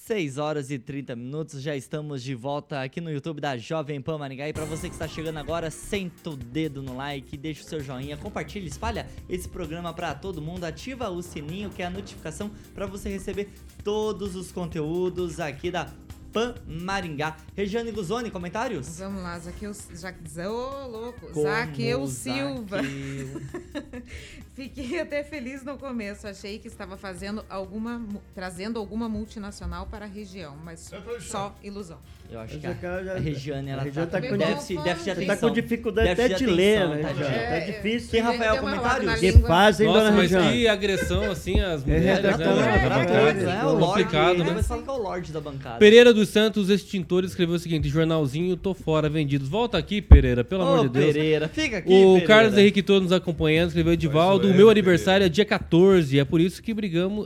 6 horas e 30 minutos, já estamos de volta aqui no YouTube da Jovem Pan Maringá. E para você que está chegando agora, senta o dedo no like, deixa o seu joinha, compartilha, espalha esse programa para todo mundo, ativa o sininho que é a notificação para você receber todos os conteúdos aqui da Pan Maringá. Regiane Guzoni, comentários? Vamos lá, Zaqueu, ja, ô louco, Como Zaqueu Silva. Zaqueu. Fiquei até feliz no começo, achei que estava fazendo alguma, trazendo alguma multinacional para a região, mas só ilusão. Eu acho que Essa cara a, já- a Regiane, ela a Regiane tá, tá com com déficit, dif- déficit de tá Tá atenção. com dificuldade até de de ler, atenção, né, tá? Tá É, difícil. Quem, Rafael, comentários? Que fazem, Nossa, dona mas Regiane? que agressão, assim, as mulheres, É, né? tá tá bom. É, o Lorde, Complicado, né? né? Mas fala que é o Lorde da bancada. Pereira do dos Santos Extintores escreveu o seguinte: jornalzinho, tô fora, vendidos. Volta aqui, Pereira, pelo amor de Deus. Pereira, fica aqui, O. Carlos Henrique todo nos acompanhando, escreveu Edivaldo. O meu aniversário é dia 14, é por isso que brigamos.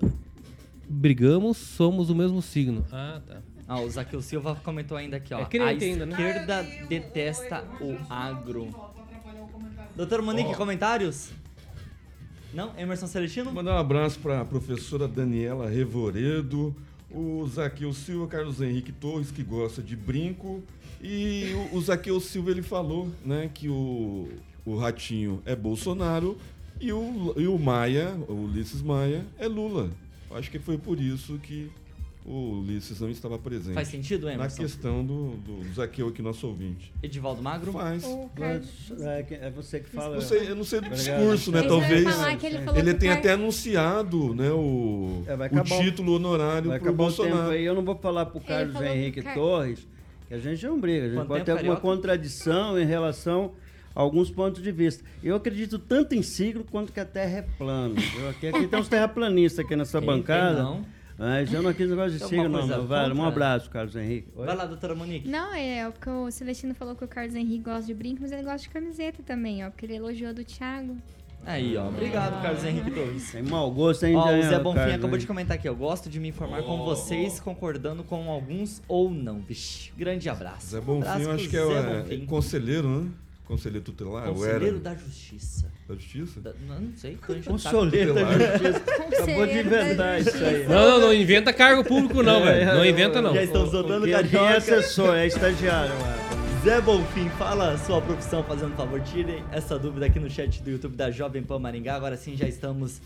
Brigamos, somos o mesmo signo. Ah, tá. Ah, o Zaqueu Silva comentou ainda aqui, ó. É a né? esquerda detesta o agro. Doutor Monique, comentários? Não? Emerson Celestino? Mandar um abraço para a professora Daniela Revoredo, o Zaqueu Silva, Carlos Henrique Torres, que gosta de brinco. E o, o Zaqueu Silva ele falou né, que o, o Ratinho é Bolsonaro e o, e o Maia, o Ulisses Maia, é Lula. Acho que foi por isso que o Ulisses não estava presente. Faz sentido, Na Emerson? questão do, do Zaqueu aqui, nosso ouvinte. Edivaldo Magro? Faz. O é, é você que fala. Não sei, eu não sei do discurso, né? Eu ia Talvez. falar que ele falou Ele que o tem Car- até anunciado né, o, É, vai o acabar o- título honorário Vai para acabar o Bolsonaro. tempo aí. Eu não vou falar pro Carlos falou Henrique Car- Torres que a gente não briga. A gente Quanto pode ter alguma Carioca? contradição em relação a alguns pontos de vista. Eu acredito tanto em signo quanto que a Terra é plana. Eu aqui, aqui tem uns terraplanistas aqui nessa Quem tem, bancada. não? Mas eu não quis negócio de Tem signo, não. meu velho. Um abraço, Carlos Henrique. Oi? Vai lá, doutora Monique. Não, é porque o Celestino falou que o Carlos Henrique gosta de brinco, mas ele gosta de camiseta também, ó. Porque ele elogiou do Thiago. Aí, ó. Obrigado, Carlos Henrique Torres. Tem mau gosto, hein, Ó, o Zé Bonfim Carlos acabou de comentar aqui. Eu gosto de me informar com vocês, concordando com alguns ou não. Vixe, grande abraço. Zé Bonfim, Abraço eu acho que é, é conselheiro, né? Conselheiro tutelar? Conselheiro da Justiça. Da Justiça? Da- não, não sei, tô enchendo o saco. Consoleiro da Justiça. Acabou de Conselheiro inventar isso aí. Não, não, não inventa cargo público, não, velho. Não inventa, não. Já estão soltando quem é carioca. assessor? É estagiário. ué. Zé Bonfim, fala a sua profissão fazendo favor. Tirem essa dúvida aqui no chat do YouTube da Jovem Pan Maringá. Agora sim, já estamos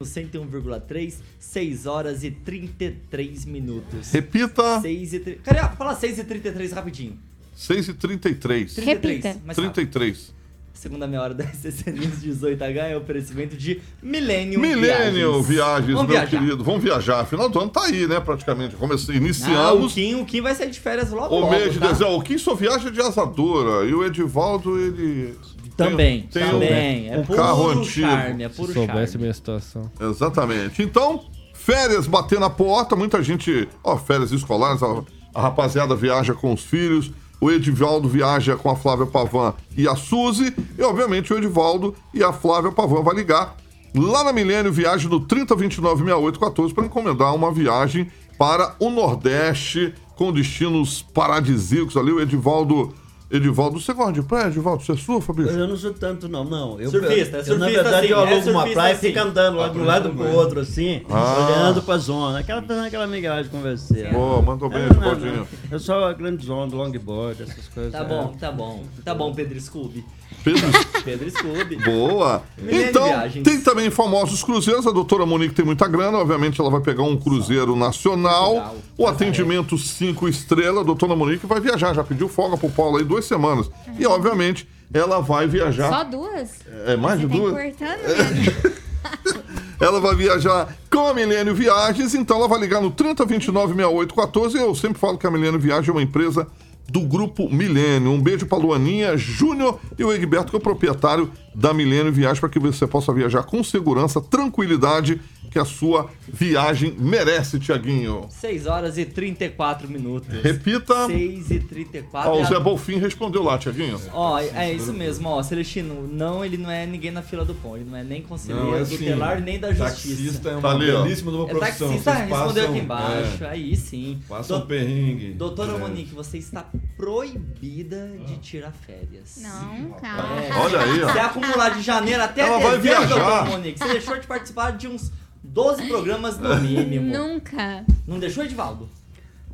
no 101,3, 6 horas e 33 minutos. Repita, 6 e... tri- Carioca, fala 6 e 33 rapidinho. 6 e 33. 33, Repita. mais rápido. 33. Segunda meia hora da SCC News 18H é oferecimento de Millennium Millennium Viagens, Vamos meu viajar. querido. Vamos viajar. Final do ano tá aí, né? Praticamente. Comece... Ah, o Iniciamos Kim, o Kim vai sair de férias logo o logo, mês de tá? dezembro. O Kim só viaja de asadora. E o Edivaldo, ele. Também, tem um- também. é um puro carro antigo. charme, é puro Se soubesse charme. minha situação. Exatamente. Então, férias batendo na porta, muita gente. Ó, férias escolares, a, a rapaziada viaja com os filhos. O Edivaldo viaja com a Flávia Pavan e a Suzy. E, obviamente, o Edivaldo e a Flávia Pavan vai ligar lá na Milênio Viagem no 30296814 para encomendar uma viagem para o Nordeste com destinos paradisíacos ali. O Edivaldo. Edivaldo, você gosta de praia, Edivaldo? Você surfa, bicho? Eu não sou tanto, não, não. Eu, Surfista, eu, surfista Na verdade, sim, eu é alugo uma surfista praia e fico andando lá de um lado pro outro, assim, Ah. olhando pra zona. Aquela, fazendo aquela migragem com você. Pô, mandou bem, Edivaldinho. eu sou a grande zona, longboard, essas coisas. Tá é. bom, tá bom. Tá bom, Pedro Scooby. Pedro, Pedro Scooby. Boa! Milênio Então, Viagens. tem também famosos cruzeiros. A doutora Monique tem muita grana, obviamente ela vai pegar um cruzeiro nacional. O atendimento 5 estrelas. A doutora Monique vai viajar, já pediu folga pro Paulo aí duas semanas. E, obviamente, ela vai viajar. Só duas? É mais de Você tá duas? cortando, né? Ela vai viajar com a Milênio Viagens, então ela vai ligar no 30296814. Eu sempre falo que a Milênio Viagem é uma empresa do Grupo Milênio. Um beijo pra Luaninha, Júnior e o Egberto, que é o proprietário da Milênio Viagem, para que você possa viajar com segurança, tranquilidade, que a sua viagem merece, Tiaguinho. 6 horas e 34 minutos. Repita. 6 e 34. Ó, o E Zé Bolfim respondeu lá, Tiaguinho. Ó, é isso mesmo, ó. Celestino, não, ele não é ninguém na fila do pão. Ele não é nem conselheiro Não, é assim, tutelar, nem da justiça. Taxista é uma Tá ali, belíssima de uma É profissão. taxista, Vocês respondeu passam- aqui embaixo. é, Aí sim. Passam Do- perrengue. Doutora É. Monique, você está proibida de tirar férias. Não, calma. É. Olha aí, ó. Se acumular de janeiro até Ela vai dezembro, viajar. doutora Monique, você deixou de participar de uns 12 programas no mínimo. Nunca. Não deixou, Edivaldo?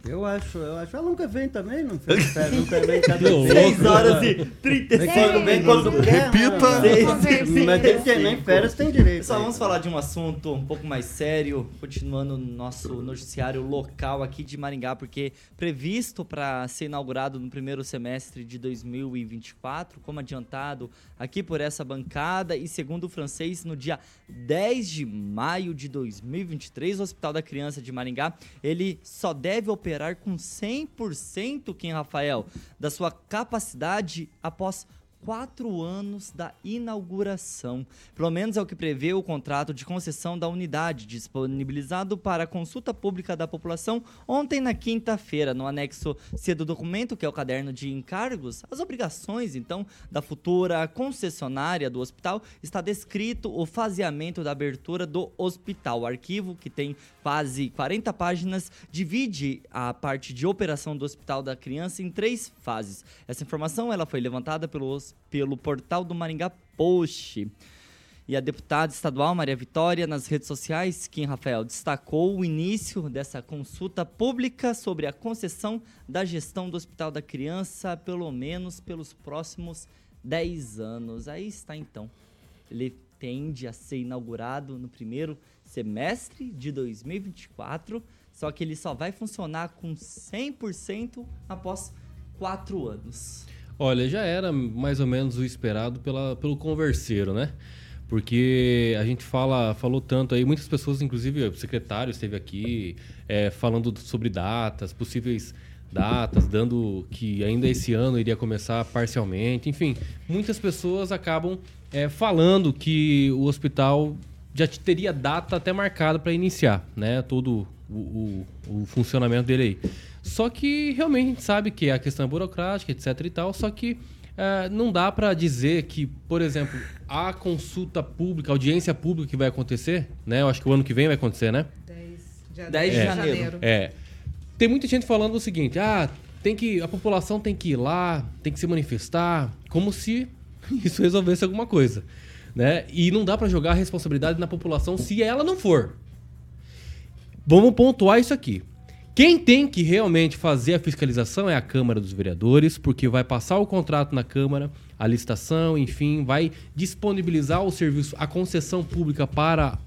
Eu acho, eu acho. Ela nunca vem também, não fez férias, nunca vem cada louco. 6 horas e Vem 36 quando, vem quando quer. Repita. né? Seis. Mas tem que nem férias tem direito. Pessoal, vamos falar de um assunto um pouco mais sério, continuando no nosso noticiário local aqui de Maringá, porque previsto para ser inaugurado no primeiro semestre de 2024, como adiantado aqui por essa bancada, e segundo o francês, no dia 10 de maio de 2023, o Hospital da Criança de Maringá, ele só deve operar com 100%, Kim Rafael, da sua capacidade após quatro anos da inauguração. Pelo menos é o que prevê o contrato de concessão da unidade, disponibilizado para consulta pública da população ontem na quinta-feira. No anexo C do documento, que é o caderno de encargos, as obrigações, então, da futura concessionária do hospital, está descrito o faseamento da abertura do hospital. O arquivo, que tem quase 40 páginas, divide a parte de operação do Hospital da Criança em três fases. Essa informação ela foi levantada pelo, pelo portal do Maringá Post. E a deputada estadual Maria Vitória, nas redes sociais, Kim Rafael, destacou o início dessa consulta pública sobre a concessão da gestão do Hospital da Criança, pelo menos pelos próximos 10 anos. Aí está então. Ele tende a ser inaugurado no primeiro semestre de 2024, só que ele só vai funcionar com 100% após quatro anos. Olha, já era mais ou menos o esperado pela, pelo converseiro, né? Porque a gente fala, falou tanto aí, muitas pessoas, inclusive o secretário esteve aqui é, falando sobre datas, possíveis datas, dando que ainda esse ano iria começar parcialmente. Enfim, muitas pessoas acabam é, falando que o hospital já teria data até marcada para iniciar, né? Todo o, o, o, funcionamento dele aí. Só que realmente a gente sabe que a questão é burocrática, etc e tal, só que é, não dá para dizer que, por exemplo, a consulta pública, a audiência pública que vai acontecer, né? Eu acho que o ano que vem vai acontecer, né? 10, 10 de é, janeiro. É. Tem muita gente falando o seguinte: ah, tem que. A população tem que ir lá, tem que se manifestar, como se isso resolvesse alguma coisa né? E não dá para jogar a responsabilidade na população se ela não for. Vamos pontuar isso aqui. Quem tem que realmente fazer a fiscalização é a Câmara dos Vereadores, porque vai passar o contrato na Câmara, a licitação, enfim, vai disponibilizar o serviço, a concessão pública para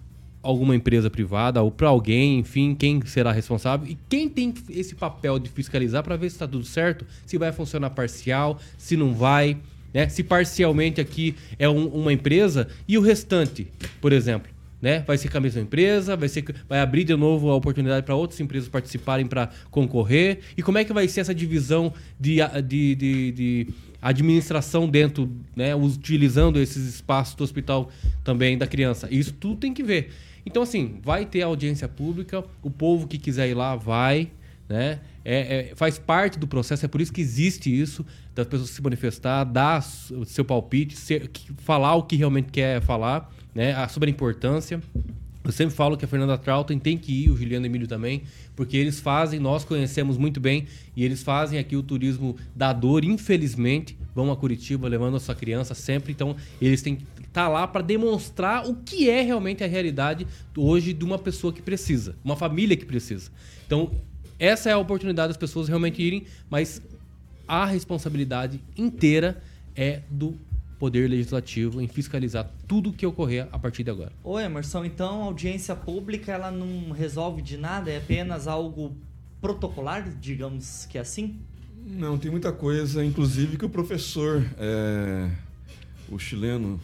alguma empresa privada ou para alguém, enfim, quem será responsável e quem tem esse papel de fiscalizar para ver se está tudo certo, se vai funcionar parcial, se não vai. Né? Se parcialmente aqui é um, uma empresa e o restante, por exemplo, né? Vai ser com a mesma empresa, vai, ser, vai abrir de novo a oportunidade para outras empresas participarem para concorrer. E como é que vai ser essa divisão de, de, de, de administração dentro, né? utilizando esses espaços do hospital também da criança? Isso tudo tem que ver. Então, assim, vai ter audiência pública, o povo que quiser ir lá vai, né? É, é, faz parte do processo, é por isso que existe isso, das pessoas se manifestar, dar o seu palpite, ser, falar o que realmente quer falar, né? sobre a importância. Eu sempre falo que a Fernanda Trautem tem que ir, o Juliano Emílio também, porque eles fazem, nós conhecemos muito bem, e eles fazem aqui o turismo da dor, infelizmente, vão a Curitiba levando a sua criança sempre, então eles têm que estar tá lá para demonstrar o que é realmente a realidade hoje de uma pessoa que precisa, uma família que precisa. Então, essa é a oportunidade das pessoas realmente irem, mas a responsabilidade inteira é do Poder Legislativo em fiscalizar tudo o que ocorrer a partir de agora. Oi, Emerson, então a audiência pública ela não resolve de nada? É apenas algo protocolar, digamos que é assim? Não, tem muita coisa, inclusive que o professor, é, o chileno,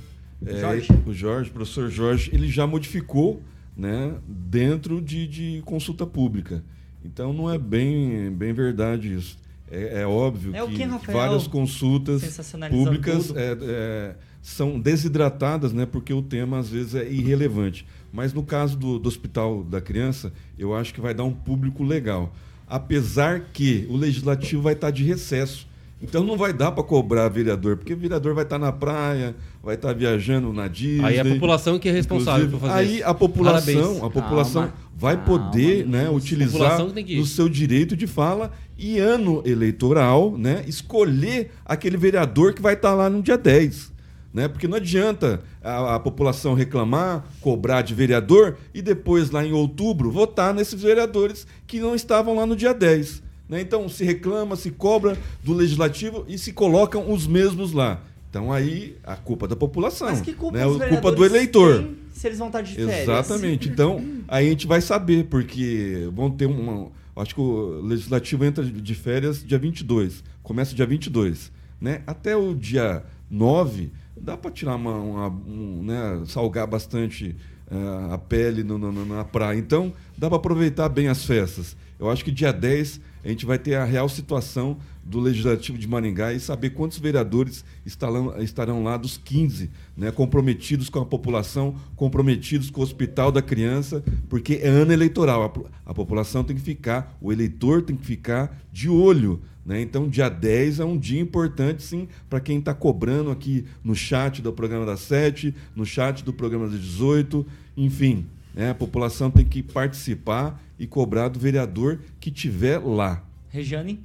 é, Jorge. o Jorge, o professor Jorge, ele já modificou né, dentro de, de consulta pública. Então não é bem, bem verdade isso. É, é óbvio é que, que várias consultas públicas é, é, são desidratadas, né, porque o tema às vezes é irrelevante. Mas no caso do, do Hospital da Criança, eu acho que vai dar um público legal. Apesar que o legislativo vai estar de recesso. Então não vai dar para cobrar vereador, porque o vereador vai estar na praia, vai estar viajando na Disney. Aí a população que é responsável por fazer Aí isso. a população, Parabéns. a população Calma. vai Calma, poder, né, utilizar o seu direito de fala e ano eleitoral, né, escolher aquele vereador que vai estar lá no dia 10. Né? Porque não adianta a, a, população reclamar, cobrar de vereador e depois, lá em outubro, votar nesses vereadores que não estavam lá no dia 10. Né? Então se reclama, se cobra do legislativo e se colocam os mesmos lá. Então aí a culpa da população. Mas que culpa, né? a culpa do eleitor. se eles vão estar de férias. Exatamente. Então aí a gente vai saber, porque vão ter uma. Acho que o legislativo entra de férias dia 22. Começa dia 22. Né? Até o dia 9, dá para tirar uma, uma um, né? salgar bastante uh, a pele no, no, na praia. Então, dá para aproveitar bem as festas. Eu acho que dia 10 a gente vai ter a real situação do Legislativo de Maringá e saber quantos vereadores estarão, estarão lá dos 15, né, comprometidos com a população, comprometidos com o Hospital da Criança, porque é ano eleitoral. A, a população tem que ficar, o eleitor tem que ficar de olho. Né? Então, dia 10 é um dia importante, sim, para quem está cobrando aqui no chat do programa das 7, no chat do programa das 18, enfim. Né? A população tem que participar e cobrar do vereador que tiver lá. Regiane?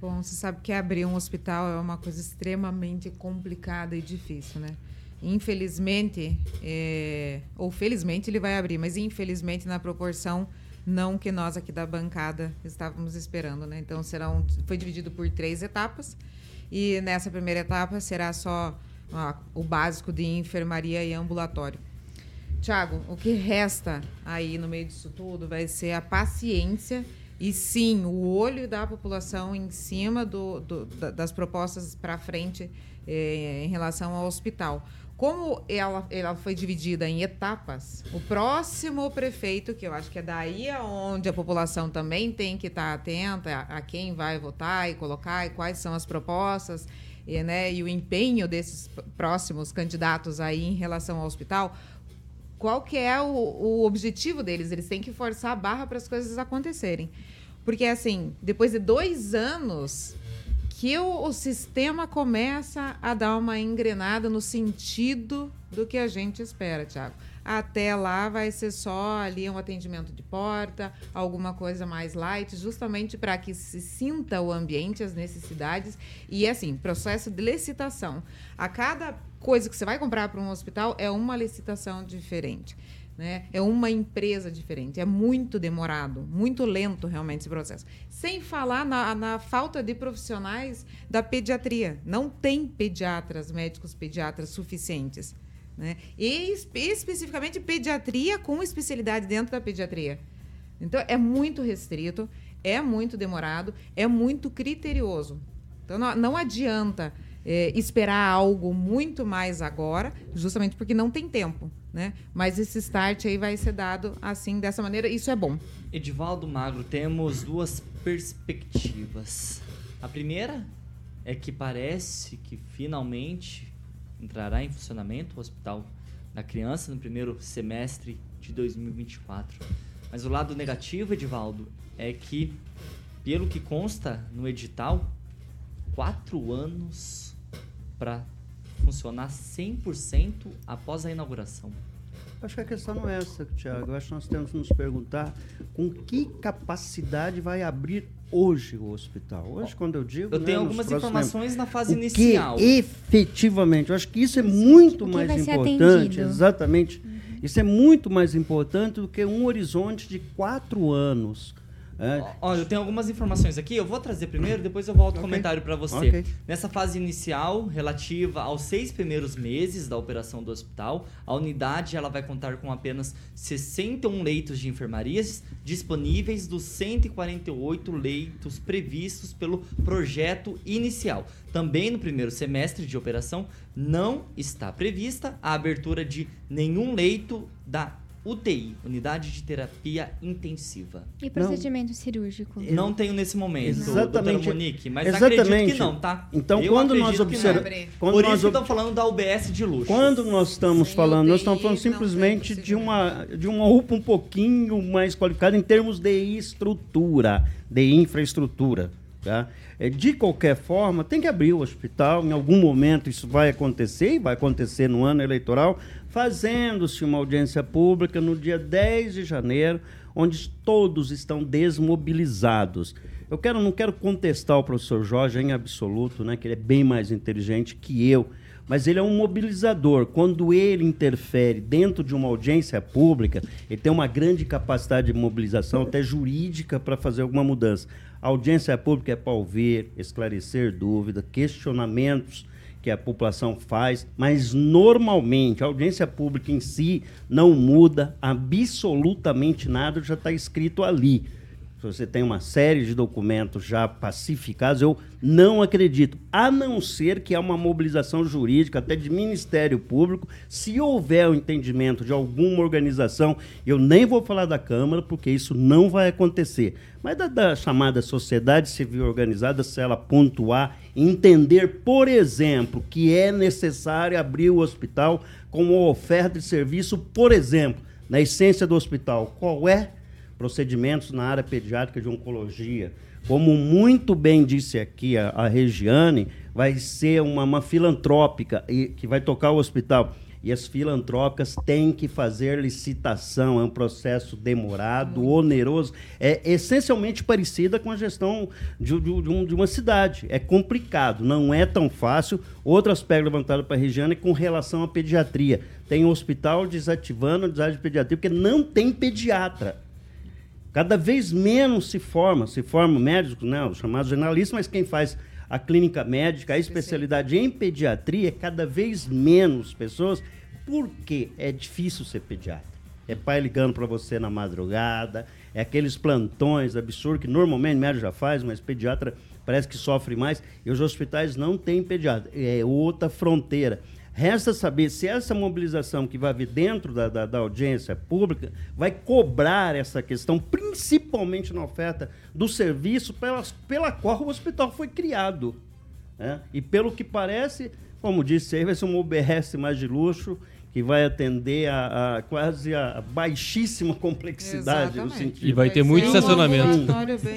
Bom, você sabe que abrir um hospital é uma coisa extremamente complicada e difícil, né? Infelizmente, é... ou felizmente ele vai abrir, mas infelizmente na proporção não que nós aqui da bancada estávamos esperando, né? Então serão, foi dividido por três etapas e nessa primeira etapa será só ó, o básico de enfermaria e ambulatório. Tiago, o que resta aí no meio disso tudo vai ser a paciência e sim o olho da população em cima do, do das propostas para frente eh, em relação ao hospital. Como ela, ela foi dividida em etapas, o próximo prefeito, que eu acho que é daí onde a população também tem que estar atenta a, a quem vai votar e colocar e quais são as propostas e, né, e o empenho desses próximos candidatos aí em relação ao hospital, qual que é o, o objetivo deles. Eles têm que forçar a barra para as coisas acontecerem. Porque, assim, depois de dois anos que o, o, sistema começa a dar uma engrenada no sentido do que a gente espera, Tiago. Até lá vai ser só ali um atendimento de porta, alguma coisa mais light, justamente para que se sinta o ambiente, as necessidades. E assim, processo de licitação. A cada coisa que você vai comprar para um hospital é uma licitação diferente. Né? É uma empresa diferente. É muito demorado, muito lento realmente esse processo. Sem falar na, na, falta de profissionais da pediatria. Não tem pediatras, médicos pediatras suficientes. Né? E especificamente pediatria com especialidade dentro da pediatria. Então é muito restrito, é muito demorado, é muito criterioso. Então não, não adianta é, esperar algo muito mais agora, justamente porque não tem tempo. Né? Mas esse start aí vai ser dado assim, dessa maneira, isso é bom. Edivaldo Magro, temos duas perspectivas. A primeira é que parece que finalmente entrará em funcionamento o Hospital da Criança no primeiro semestre de 2024. Mas o lado negativo, Edivaldo, é que, pelo que consta no edital, quatro anos para funcionar 100% após a inauguração. Acho que a questão não é essa, Tiago. Eu acho que nós temos que nos perguntar com que capacidade vai abrir hoje o hospital. Hoje, quando eu digo. Eu né, tenho algumas informações na fase o inicial. Que, efetivamente, eu acho que isso é muito mais importante. Exatamente. Uhum. Isso é muito mais importante do que um horizonte de quatro anos. É. Olha, eu tenho algumas informações aqui, eu vou trazer primeiro, depois eu volto okay. comentário para você. Okay. Nessa fase inicial, relativa aos seis primeiros meses da operação do hospital, a unidade ela vai contar com apenas 61 leitos de enfermarias disponíveis dos 148 leitos previstos pelo projeto inicial. Também no primeiro semestre de operação, não está prevista a abertura de nenhum leito da UTI, Unidade de Terapia Intensiva. E procedimento não, cirúrgico? Não tenho nesse momento, exatamente, Monique, mas exatamente. acredito que não, tá? Então, Eu quando nós observamos... Por quando isso nós que estamos falando da UBS de luxo. Quando nós estamos Sem falando, UTI, nós estamos falando simplesmente de uma, de uma UPA um pouquinho mais qualificada em termos de estrutura, de infraestrutura. Tá? É, de qualquer forma, tem que abrir o hospital, em algum momento isso vai acontecer, e vai acontecer no ano eleitoral, fazendo-se uma audiência pública no dia 10 de janeiro, onde todos estão desmobilizados. Eu quero, não quero contestar o professor Jorge em absoluto, né, que ele é bem mais inteligente que eu, mas ele é um mobilizador. Quando ele interfere dentro de uma audiência pública, ele tem uma grande capacidade de mobilização, até jurídica, para fazer alguma mudança. A audiência pública é para ouvir, esclarecer dúvidas, questionamentos que a população faz, mas normalmente a audiência pública em si não muda absolutamente nada, já está escrito ali. Você tem uma série de documentos já pacificados, eu não acredito. A não ser que há uma mobilização jurídica, até de Ministério Público, se houver o entendimento de alguma organização, eu nem vou falar da Câmara, porque isso não vai acontecer. Mas da, da chamada sociedade civil organizada, se ela pontuar, entender, por exemplo, que é necessário abrir o hospital com uma oferta de serviço, por exemplo, na essência do hospital, qual é? Procedimentos na área pediátrica de oncologia. Como muito bem disse aqui a, a Regiane, vai ser uma, uma filantrópica e, que vai tocar o hospital. E as filantrópicas têm que fazer licitação, é um processo demorado, oneroso, é essencialmente parecida com a gestão de, de, de, um, de uma cidade. É complicado, não é tão fácil. Outro aspecto levantado para a Regiane é com relação à pediatria. Tem um hospital desativando a de pediatria porque não tem pediatra. Cada vez menos se forma, se formam médicos, né, os chamados generalistas, mas quem faz a clínica médica, a especialidade em pediatria, é cada vez menos pessoas, porque é difícil ser pediatra. É pai ligando para você na madrugada, é aqueles plantões absurdos que normalmente médico já faz, mas pediatra parece que sofre mais. E os hospitais não têm pediatra. É outra fronteira. Resta saber se essa mobilização que vai vir dentro da, da, da, audiência pública vai cobrar essa questão, principalmente na oferta do serviço pela, pela qual o hospital foi criado. Né? E pelo que parece, como disse aí, vai ser uma UBS mais de luxo, que vai atender a, a quase a baixíssima complexidade no sentido. E vai ter muito estacionamento.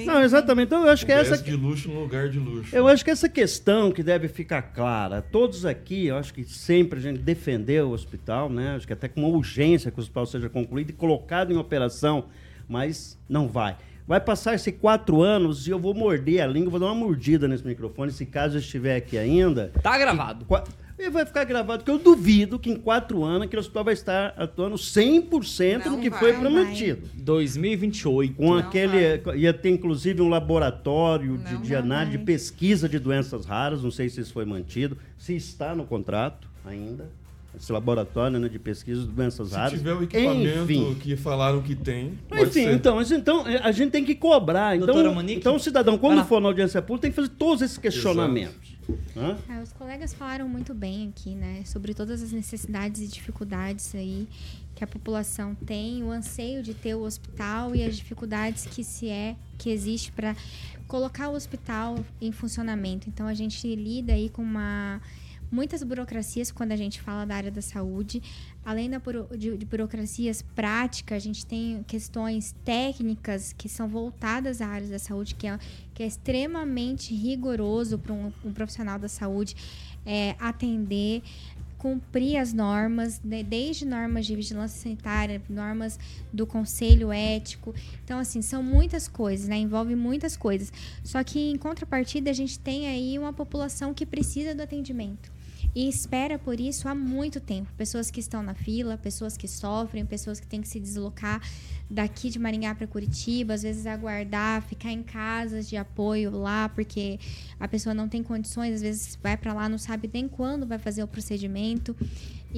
Não, exatamente. Então eu acho que essa de luxo no lugar de luxo. Eu acho que essa questão que deve ficar clara, todos aqui, eu acho que sempre a gente defendeu o hospital, né? Acho que até com uma urgência que o hospital seja concluído e colocado em operação, mas não vai. Vai passar esses quatro anos e eu vou morder a língua, vou dar uma mordida nesse microfone, se caso eu estiver aqui ainda. Tá gravado. E, e vai ficar gravado, que eu duvido que em quatro anos aquele hospital vai estar atuando 100% Não do que vai, foi não prometido. 2028. Com aquele. Ia ter inclusive um laboratório de, Não, de não análise, de vai. pesquisa de doenças raras, não sei se isso foi mantido, se está no contrato ainda. Esse laboratório né, de pesquisa de doenças Se raras. tiver o equipamento Enfim. que falaram que tem, Enfim, ser. então, mas então é, a gente tem que cobrar. Então, Doutora Monique? então o cidadão, Vai quando for na audiência pública, tem que fazer todos esses questionamentos. Hã? É, os colegas falaram muito bem aqui, né, sobre todas as necessidades e dificuldades aí que a população tem, o anseio de ter o hospital e as dificuldades que se é que existe para colocar o hospital em funcionamento. Então a gente lida aí com uma muitas burocracias quando a gente fala da área da saúde. Além da buro- de, de burocracias práticas, a gente tem questões técnicas que são voltadas à área da saúde, que é, que é extremamente rigoroso para um, um profissional da saúde é, atender, cumprir as normas, né, desde normas de vigilância sanitária, normas do conselho ético. Então, assim, são muitas coisas, né? Envolve muitas coisas. Só que, em contrapartida, a gente tem aí uma população que precisa do atendimento e espera por isso há muito tempo. Pessoas que estão na fila, pessoas que sofrem, pessoas que têm que se deslocar daqui de Maringá para Curitiba, às vezes aguardar, ficar em casas de apoio lá, porque a pessoa não tem condições, às vezes vai para lá, não sabe nem quando vai fazer o procedimento.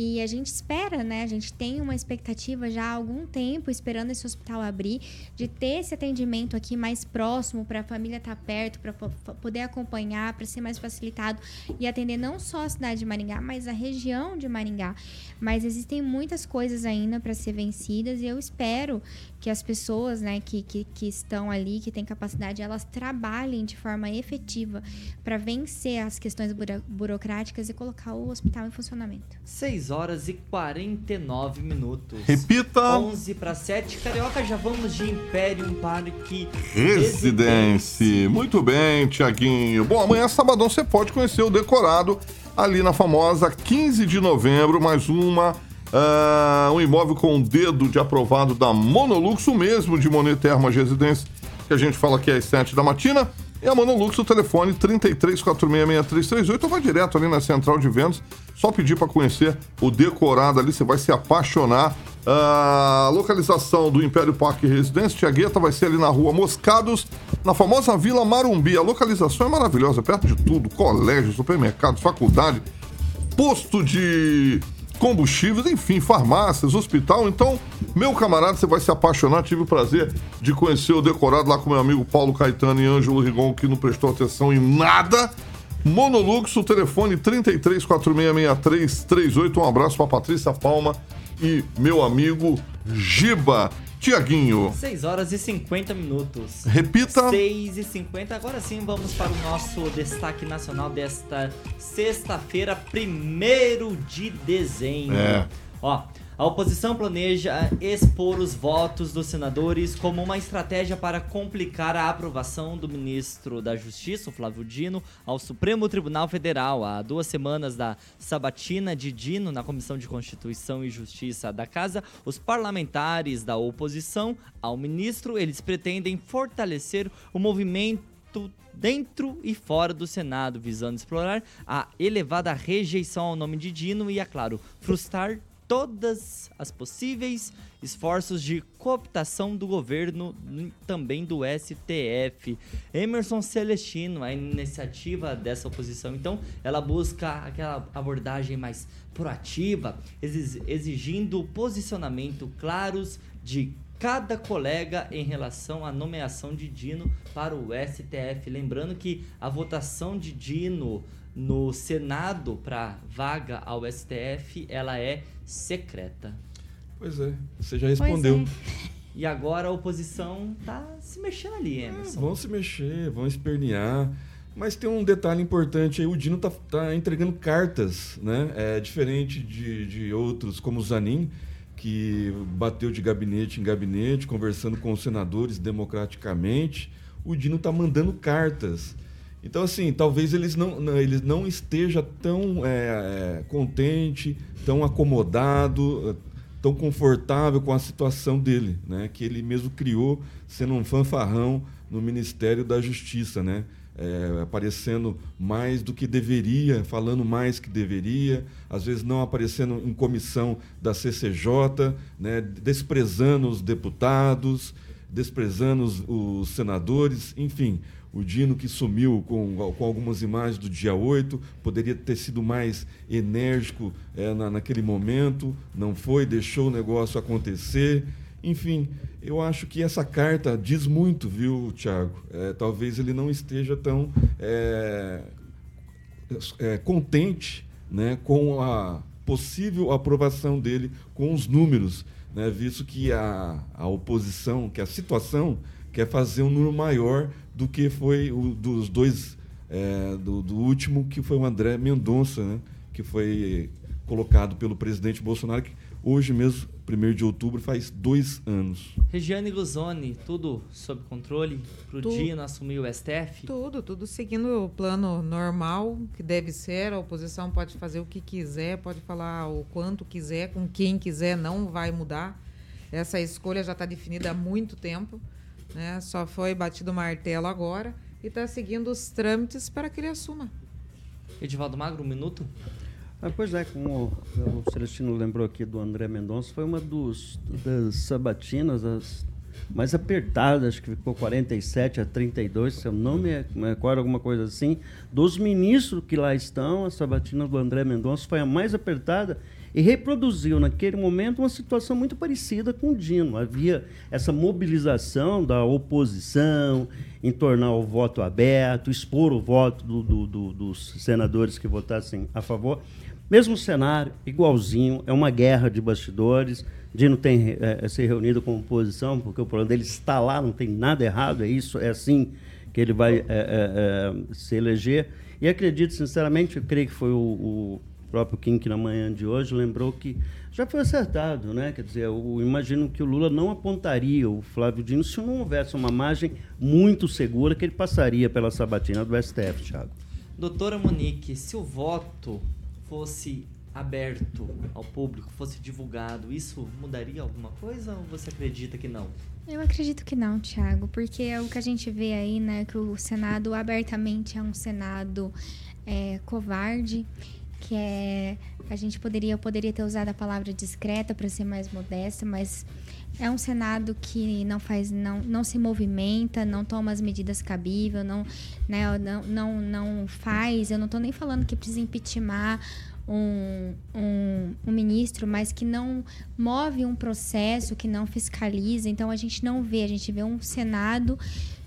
E a gente espera, né? A gente tem uma expectativa já há algum tempo esperando esse hospital abrir, de ter esse atendimento aqui mais próximo para a família estar perto, para poder acompanhar, para ser mais facilitado e atender não só a cidade de Maringá, mas a região de Maringá. Mas existem muitas coisas ainda para ser vencidas e eu espero que as pessoas, né, que, que, que estão ali, que têm capacidade, elas trabalhem de forma efetiva para vencer as questões buro- burocráticas e colocar o hospital em funcionamento. 6 horas e 49 minutos. Repita. 11 para 7. Carioca, já vamos de Império Parque Residência. Muito bem, Tiaguinho. Bom, amanhã, sabadão, você pode conhecer o decorado ali na famosa 15 de novembro, mais uma. ah, um imóvel com o dedo de aprovado da Monolux, o mesmo de Monet Termas Residência, que a gente fala que é às 7 da matina. E a Monolux, o telefone 33466338, ou vai direto ali na central de vendas. Só pedir para conhecer o decorado ali, você vai se apaixonar. A localização do Império Parque Residência Tiagueta vai ser ali na rua Moscados, na famosa Vila Marumbi. A localização é maravilhosa, perto de tudo: colégio, supermercado, faculdade, posto de combustíveis, enfim, farmácias, hospital. Então, meu camarada, você vai se apaixonar. Tive o prazer de conhecer o decorado lá com meu amigo Paulo Caetano e Ângelo Rigon, que não prestou atenção em nada. Monoluxo, telefone 33466338. Um abraço para Patrícia Palma e meu amigo Giba. Tiaguinho. 6 horas e 50 minutos. Repita. 6 e 50. Agora sim, vamos para o nosso destaque nacional desta sexta-feira, 1 de dezembro. É. Ó, a oposição planeja expor os votos dos senadores como uma estratégia para complicar a aprovação do ministro da Justiça, Flávio Dino, ao Supremo Tribunal Federal. Há duas semanas da sabatina de Dino na Comissão de Constituição e Justiça da Casa, os parlamentares da oposição ao ministro, eles pretendem fortalecer o movimento dentro e fora do Senado, visando explorar a elevada rejeição ao nome de Dino e, é claro, frustrar todas as possíveis esforços de cooptação do governo, também do STF. Emerson Celestino, a iniciativa dessa oposição, então, ela busca aquela abordagem mais proativa, exi- exigindo posicionamento claros de cada colega em relação à nomeação de Dino para o STF. Lembrando que a votação de Dino no Senado para vaga ao STF, ela é secreta. Pois é, você já respondeu. E agora a oposição tá se mexendo ali, Emerson. Vão se mexer, vão espernear. Mas tem um detalhe importante aí, o Dino tá, tá entregando cartas, né? É diferente de, de outros, como o Zanin, que bateu de gabinete em gabinete, conversando com os senadores democraticamente. O Dino tá mandando cartas. Então, assim, talvez eles não, não- eles não esteja tão é, é, contente, tão acomodado, eh, tão confortável com a situação dele, né? Que ele mesmo criou, sendo um fanfarrão no Ministério da Justiça, né? É, aparecendo mais do que deveria, falando mais que deveria, às vezes não aparecendo em comissão da CCJ, né? desprezando os deputados, desprezando os, os senadores, enfim. O Dino que sumiu com, com algumas imagens do dia 8, poderia ter sido mais enérgico eh, na, naquele momento, não foi, deixou o negócio acontecer. Enfim, eu acho que essa carta diz muito, viu, Tiago? talvez ele não esteja tão eh, eh, contente né, com a possível aprovação dele com os números, né, visto que a, a oposição, que a situação quer fazer um número maior do que foi o dos dois, é, do, do último, que foi o André Mendonça, né, que foi colocado pelo presidente Bolsonaro, que hoje mesmo, 1 de outubro, faz dois anos. Regiane Luzoni, tudo sob controle pro Tu- Dino assumir o STF? Tudo, tudo seguindo o plano normal que deve ser. A oposição pode fazer o que quiser, pode falar o quanto quiser, com quem quiser, não vai mudar. Essa escolha já está definida há muito tempo, né? Só foi batido o martelo agora e está seguindo os trâmites para que ele assuma. Edivaldo Magro, um minuto? Ah, pois é, como o Celestino lembrou aqui do André Mendonça, foi uma dos, das sabatinas as mais apertadas, acho que ficou 47 a 32, se eu não me me recordo, alguma coisa assim. Dos ministros que lá estão, a sabatina do André Mendonça foi a mais apertada e reproduziu naquele momento uma situação muito parecida com o Dino. Havia essa mobilização da oposição em tornar o voto aberto, expor o voto do- do- do- dos senadores que votassem a favor. Mesmo cenário, igualzinho, é uma guerra de bastidores. Dino tem eh, se reunido com a oposição, porque o problema dele está lá, não tem nada errado, é isso, é assim que ele vai eh, eh, se eleger. E acredito, sinceramente, eu creio que foi o, o próprio Kim que na manhã de hoje lembrou que já foi acertado, né? Quer dizer, eu imagino que o Lula não apontaria o Flávio Dino se não houvesse uma margem muito segura que ele passaria pela sabatina do STF, Thiago. Doutora Monique, se o voto fosse aberto ao público, fosse divulgado, isso mudaria alguma coisa ou você acredita que não? Eu acredito que não, Thiago, porque é o que a gente vê aí, né, que o Senado abertamente é um Senado é, covarde, que é a gente poderia eu poderia ter usado a palavra discreta para ser mais modesta, mas é um Senado que não faz não, não se movimenta, não toma as medidas cabíveis, não, né, não, não, não faz, eu não estou nem falando que precisa impeachment um, um, um ministro, mas que não move um processo, que não fiscaliza. Então a gente não vê, a gente vê um Senado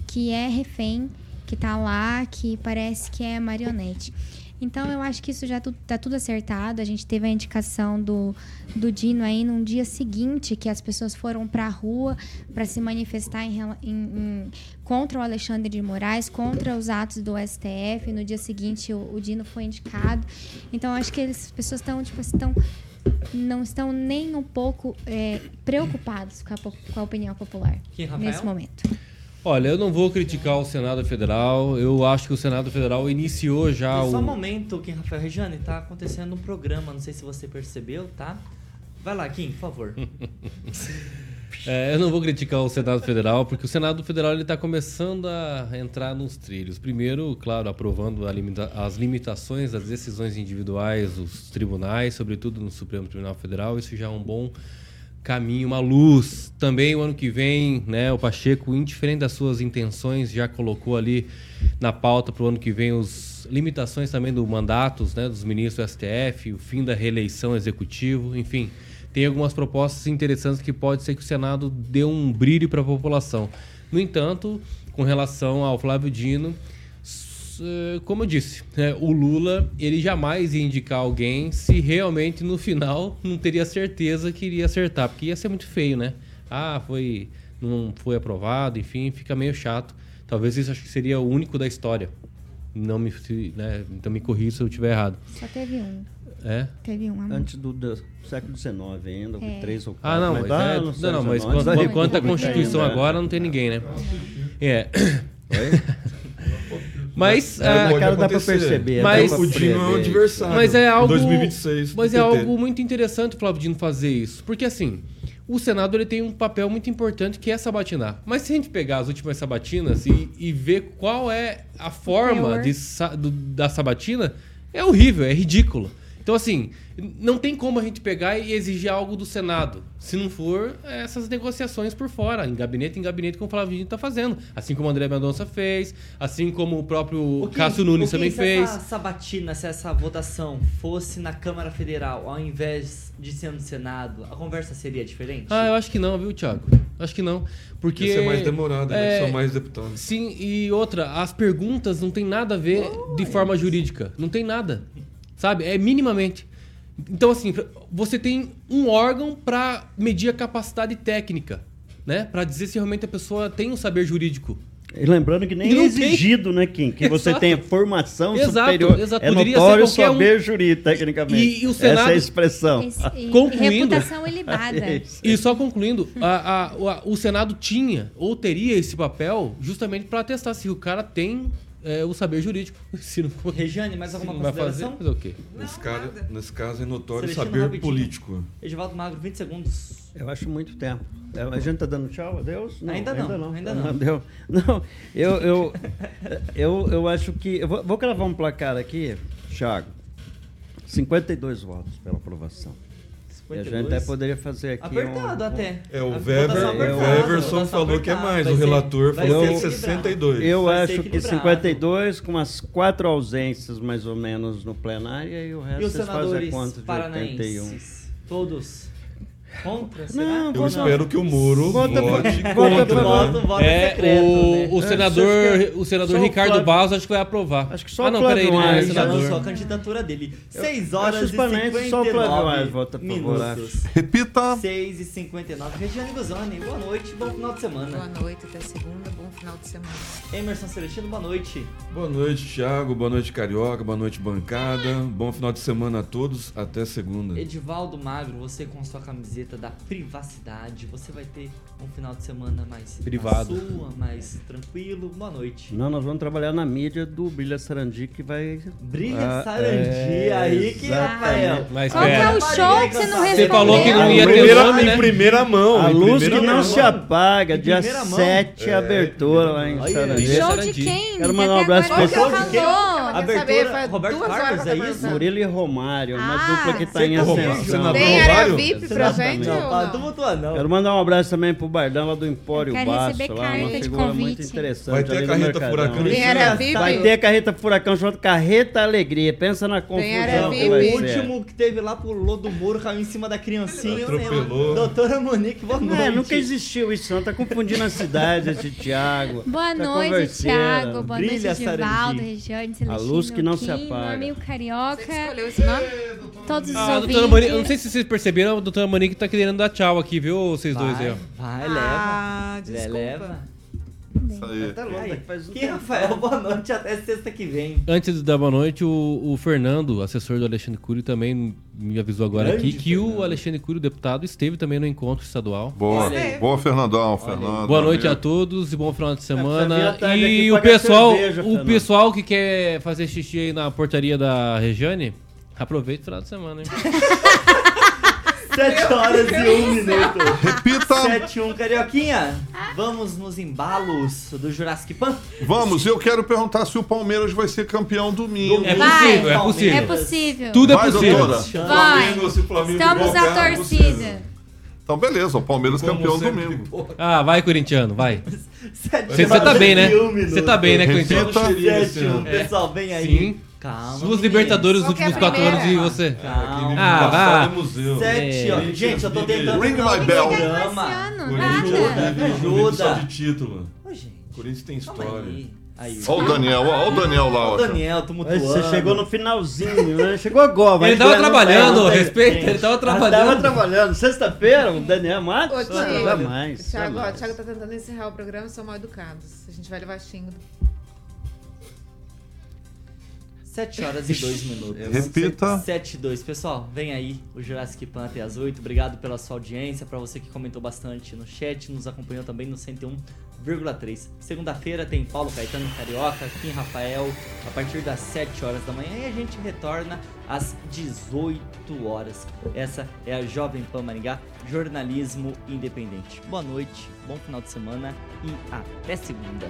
que é refém, que está lá, que parece que é marionete. Então eu acho que isso já tu- tá tudo acertado. A gente teve a indicação do, do Dino aí num dia seguinte que as pessoas foram para a rua para se manifestar em, em- em- contra o Alexandre de Moraes, contra os atos do STF. No dia seguinte o, o Dino foi indicado. Então eu acho que eles- as pessoas estão tipo estão não estão nem um pouco é, preocupados com a, com a opinião popular nesse momento. Olha, eu não vou criticar o Senado Federal. Eu acho que o Senado Federal iniciou já Só um o. momento, Kim Rafael Regiane, tá acontecendo um programa, não sei se você percebeu, tá? Vai lá, Kim, por favor. É, eu não vou criticar o Senado Federal, porque o Senado Federal ele está começando a entrar nos trilhos. Primeiro, claro, aprovando limita- as limitações das decisões individuais dos tribunais, sobretudo no Supremo Tribunal Federal. Isso já é um bom caminho, uma luz. Também o ano que vem, né, o Pacheco, indiferente das suas intenções, já colocou ali na pauta para o ano que vem os limitações também do mandatos, né, dos ministros do STF, o fim da reeleição executivo, enfim, tem algumas propostas interessantes que pode ser que o Senado dê um brilho para a população. No entanto, com relação ao Flávio Dino, eh, como eu disse, né, o Lula ele jamais ia indicar alguém se realmente no final não teria certeza que iria acertar, porque ia ser muito feio, né? Ah, foi não foi aprovado, enfim, fica meio chato. Talvez isso acho que seria o único da história. Não me, né, então me corrija se eu estiver errado. Só teve um. É? Teve um. amor. Antes do, do século XIX ainda, É. três ou quatro. Ah, não, mas, é, não, não, mas quanto, da quanto, à Constituição ainda. agora, não tem ninguém, né? É. Oi? Mas, É, ah, na cara dá pra perceber. Mas- dá pra o Dino é um adversário. Mas é algo. 2026. Mas é algo muito interessante o Flávio Dino fazer isso. Porque assim, o Senado ele tem um papel muito importante que é sabatinar. Mas se a gente pegar as últimas sabatinas e, e ver qual é a forma de do- da sabatina, é horrível, é ridículo. Então, assim, não tem como a gente pegar e exigir algo do Senado. Se não for essas negociações por fora, em gabinete em gabinete, como o Flávio Dino está fazendo. Assim como o André Mendonça fez, assim como o próprio O Kim, Cássio Nunes o Kim, também se fez. essa sabatina, se essa votação fosse na Câmara Federal, ao invés de ser no Senado, a conversa seria diferente? Ah, eu acho que não, viu, Thiago? Acho que não. Porque. Ia ser mais demorado, né? é, São mais deputados. Sim, e outra, as perguntas não tem nada a ver de forma jurídica. Não tem nada. Sabe? É minimamente. Então, assim, você tem um órgão para medir a capacidade técnica, né? Para dizer se realmente a pessoa tem um saber jurídico. E lembrando que nem é exigido, né, Kim? Que você Exato. tenha formação Exato, superior. exato. É Poderia notório ser qualquer um. saber jurídico, tecnicamente. E- e o Senado- Essa é a expressão. Esse- e- Concluindo- reputação ilibada. Isso. E só concluindo, a- a- o- a- o Senado tinha ou teria esse papel justamente para testar se o cara tem é, o saber jurídico. Se não for, Regiane, mais alguma não vai fazer, consideração? fazer o quê? Nesse, cara, nesse caso é notório Celestino, saber rapidinho. político. Edivaldo Magro, 20 segundos. Eu acho muito tempo. É, A gente tá dando tchau, adeus? Ainda não, ainda não. deu. Não, eu, eu, eu, eu acho que. Eu vou, vou cravar um placar aqui, Thiago. 52 votos pela aprovação. E a gente 52. até poderia fazer aqui. Apertado um- até. É, o Weber, votação o votação falou que é mais, Vai o relator falou que é equilibrado. 62. Eu Vai acho que equilibrado. 52 com as quatro ausências mais ou menos no plenário e o resto E os vocês fazem a conta de 81. paranaenses? Todos contra? Será? Não, Eu Vota- espero que o Muro vote contra. pra- Voto, voto É, secreto, o, né? o É, senador, o senador só o Ricardo Flávio- Barros acho que vai aprovar. Acho que só ah, o não, Flávio peraí, ele não é já senador. lançou a candidatura dele. 6 acho horas e panenses, só o Flávio 59 Aires vota minutos. Repita. 6 e 59. Regiane Guzoni, boa noite, bom final de semana. Boa noite, até segunda, bom final de semana. Emerson Celestino, boa noite. Boa noite, Thiago. Boa noite, Carioca. Boa noite, bancada. Bom final de semana a todos. Até segunda. Edivaldo Magro, você com sua camiseta da privacidade, você vai ter um final de semana mais Privado. sua, mais tranquilo. Boa noite. Não, nós vamos trabalhar na mídia do Brilha Sarandi, que vai. Brilha Ah, Sarandi, é, aí que. Rafael. Mas Qual é o show que você não respondeu? Você falou que não ia ter primeira- nome, né? primeira mão. A em luz que não mão. se apaga, Em dia primeira mão? 7, É, abertura lá em. Sarandi. Show de quem? Quero Que mandar um abraço especial. você Show de quem? Abertura, Roberto duas Carlos, é tá isso? Murilo e Romário, uma Ah, dupla que está em tá ascensão. Tem área? VIP pra gente? Também. Não, pá, não? tumultua não. Quero mandar um abraço também pro Bardão lá do Empório quero Baço, receber lá, uma carta de figura convite. muito interessante. Vai ter ali a no carreta Mercadão. furacão. Tem área VIP? Vai ter a carreta furacão chamada Carreta Alegria. Pensa na área confusão que VIP? vai O ser. último que teve lá pulou do muro, caiu em cima da criancinha. eu lembro. Atropelou. Doutora Monique, boa noite. É, nunca existiu isso, não. Tá confundindo a cidade, esse Thiago. Boa Tá noite, converseira. Thiago. Boa Brilha, noite, Edivaldo, Sarandi. Regiane, Celestino, A luz que não se Kim, apaga. Meu amigo Carioca. Você escolheu esse nome? Todos os Ah, a ouvintes. Monique, eu não sei se vocês perceberam, a doutora Monique tá querendo dar tchau aqui, viu, vocês dois aí, Vai, ó. vai, leva. Ah, desculpa. Leva. Isso aí. Tá que faz um Que tempo. Rafael, boa noite, até sexta que vem. Antes de dar boa noite, o, o Fernando, assessor do Alexandre Cury, também me avisou agora Grande aqui que Fernando. o Alexandre Cury, o deputado, esteve também no encontro estadual. Boa, boa Fernandão, Fernando. Boa noite a amigo. todos e bom final de vir semana. E o pessoal, cerveja, o pessoal que quer fazer xixi aí na portaria da Regiane, aproveita o final de semana, hein? 7 horas e 1 minuto. Repita. 7 e 1, Carioquinha. Vamos nos embalos do Jurassic Park? Vamos, eu quero perguntar se o Palmeiras vai ser campeão domingo. É Vai. possível, é É possível. possível. Tudo é Vai, possível. doutora. Vai. Flamengo Estamos na é torcida. Então, beleza, o Palmeiras Como campeão sempre. domingo. Ah, vai, corintiano, vai. 7 Você tá bem, né? um Você tá bem, né, corintiano? Repita. 7 1, pessoal, vem aí. Sim. Calma. Duas meninos. Libertadores nos Qual que é a últimos quatro anos e primeira? você? Calma. Ah, vá. é. 7 horas. Gente, eu tô tentando. Ring my bell. programa. Corinthians nada. Ajuda. só de título. Ô, gente, Corinthians tem calma história. aí. Aí, Olha o Daniel, olha o Daniel lá. Ó, ó. o Daniel, tumultuando. Você chegou no finalzinho, né? Chegou agora. Ele tava trabalhando, não respeita, ele tava Ah, Tava trabalhando. trabalhando. Sexta-feira, o Daniel Matos? Ô, Ah, Thiago, jamais. Thiago, ó, jamais. Thiago tá tentando encerrar o programa, são mal educados. A gente vai levar xingo. 7 horas e 2 minutos. Repita. 7 e 2. Pessoal, vem aí o Jurassic Pan até as 8. Obrigado pela sua audiência. Pra você que comentou bastante no chat, nos acompanhou também no 101,3. Segunda-feira tem Paulo Caetano Carioca, Kim Rafael, a partir das 7 horas da manhã. E a gente retorna às 18 horas. Essa é a Jovem Pan Maringá, jornalismo independente. Boa noite, bom final de semana e até segunda.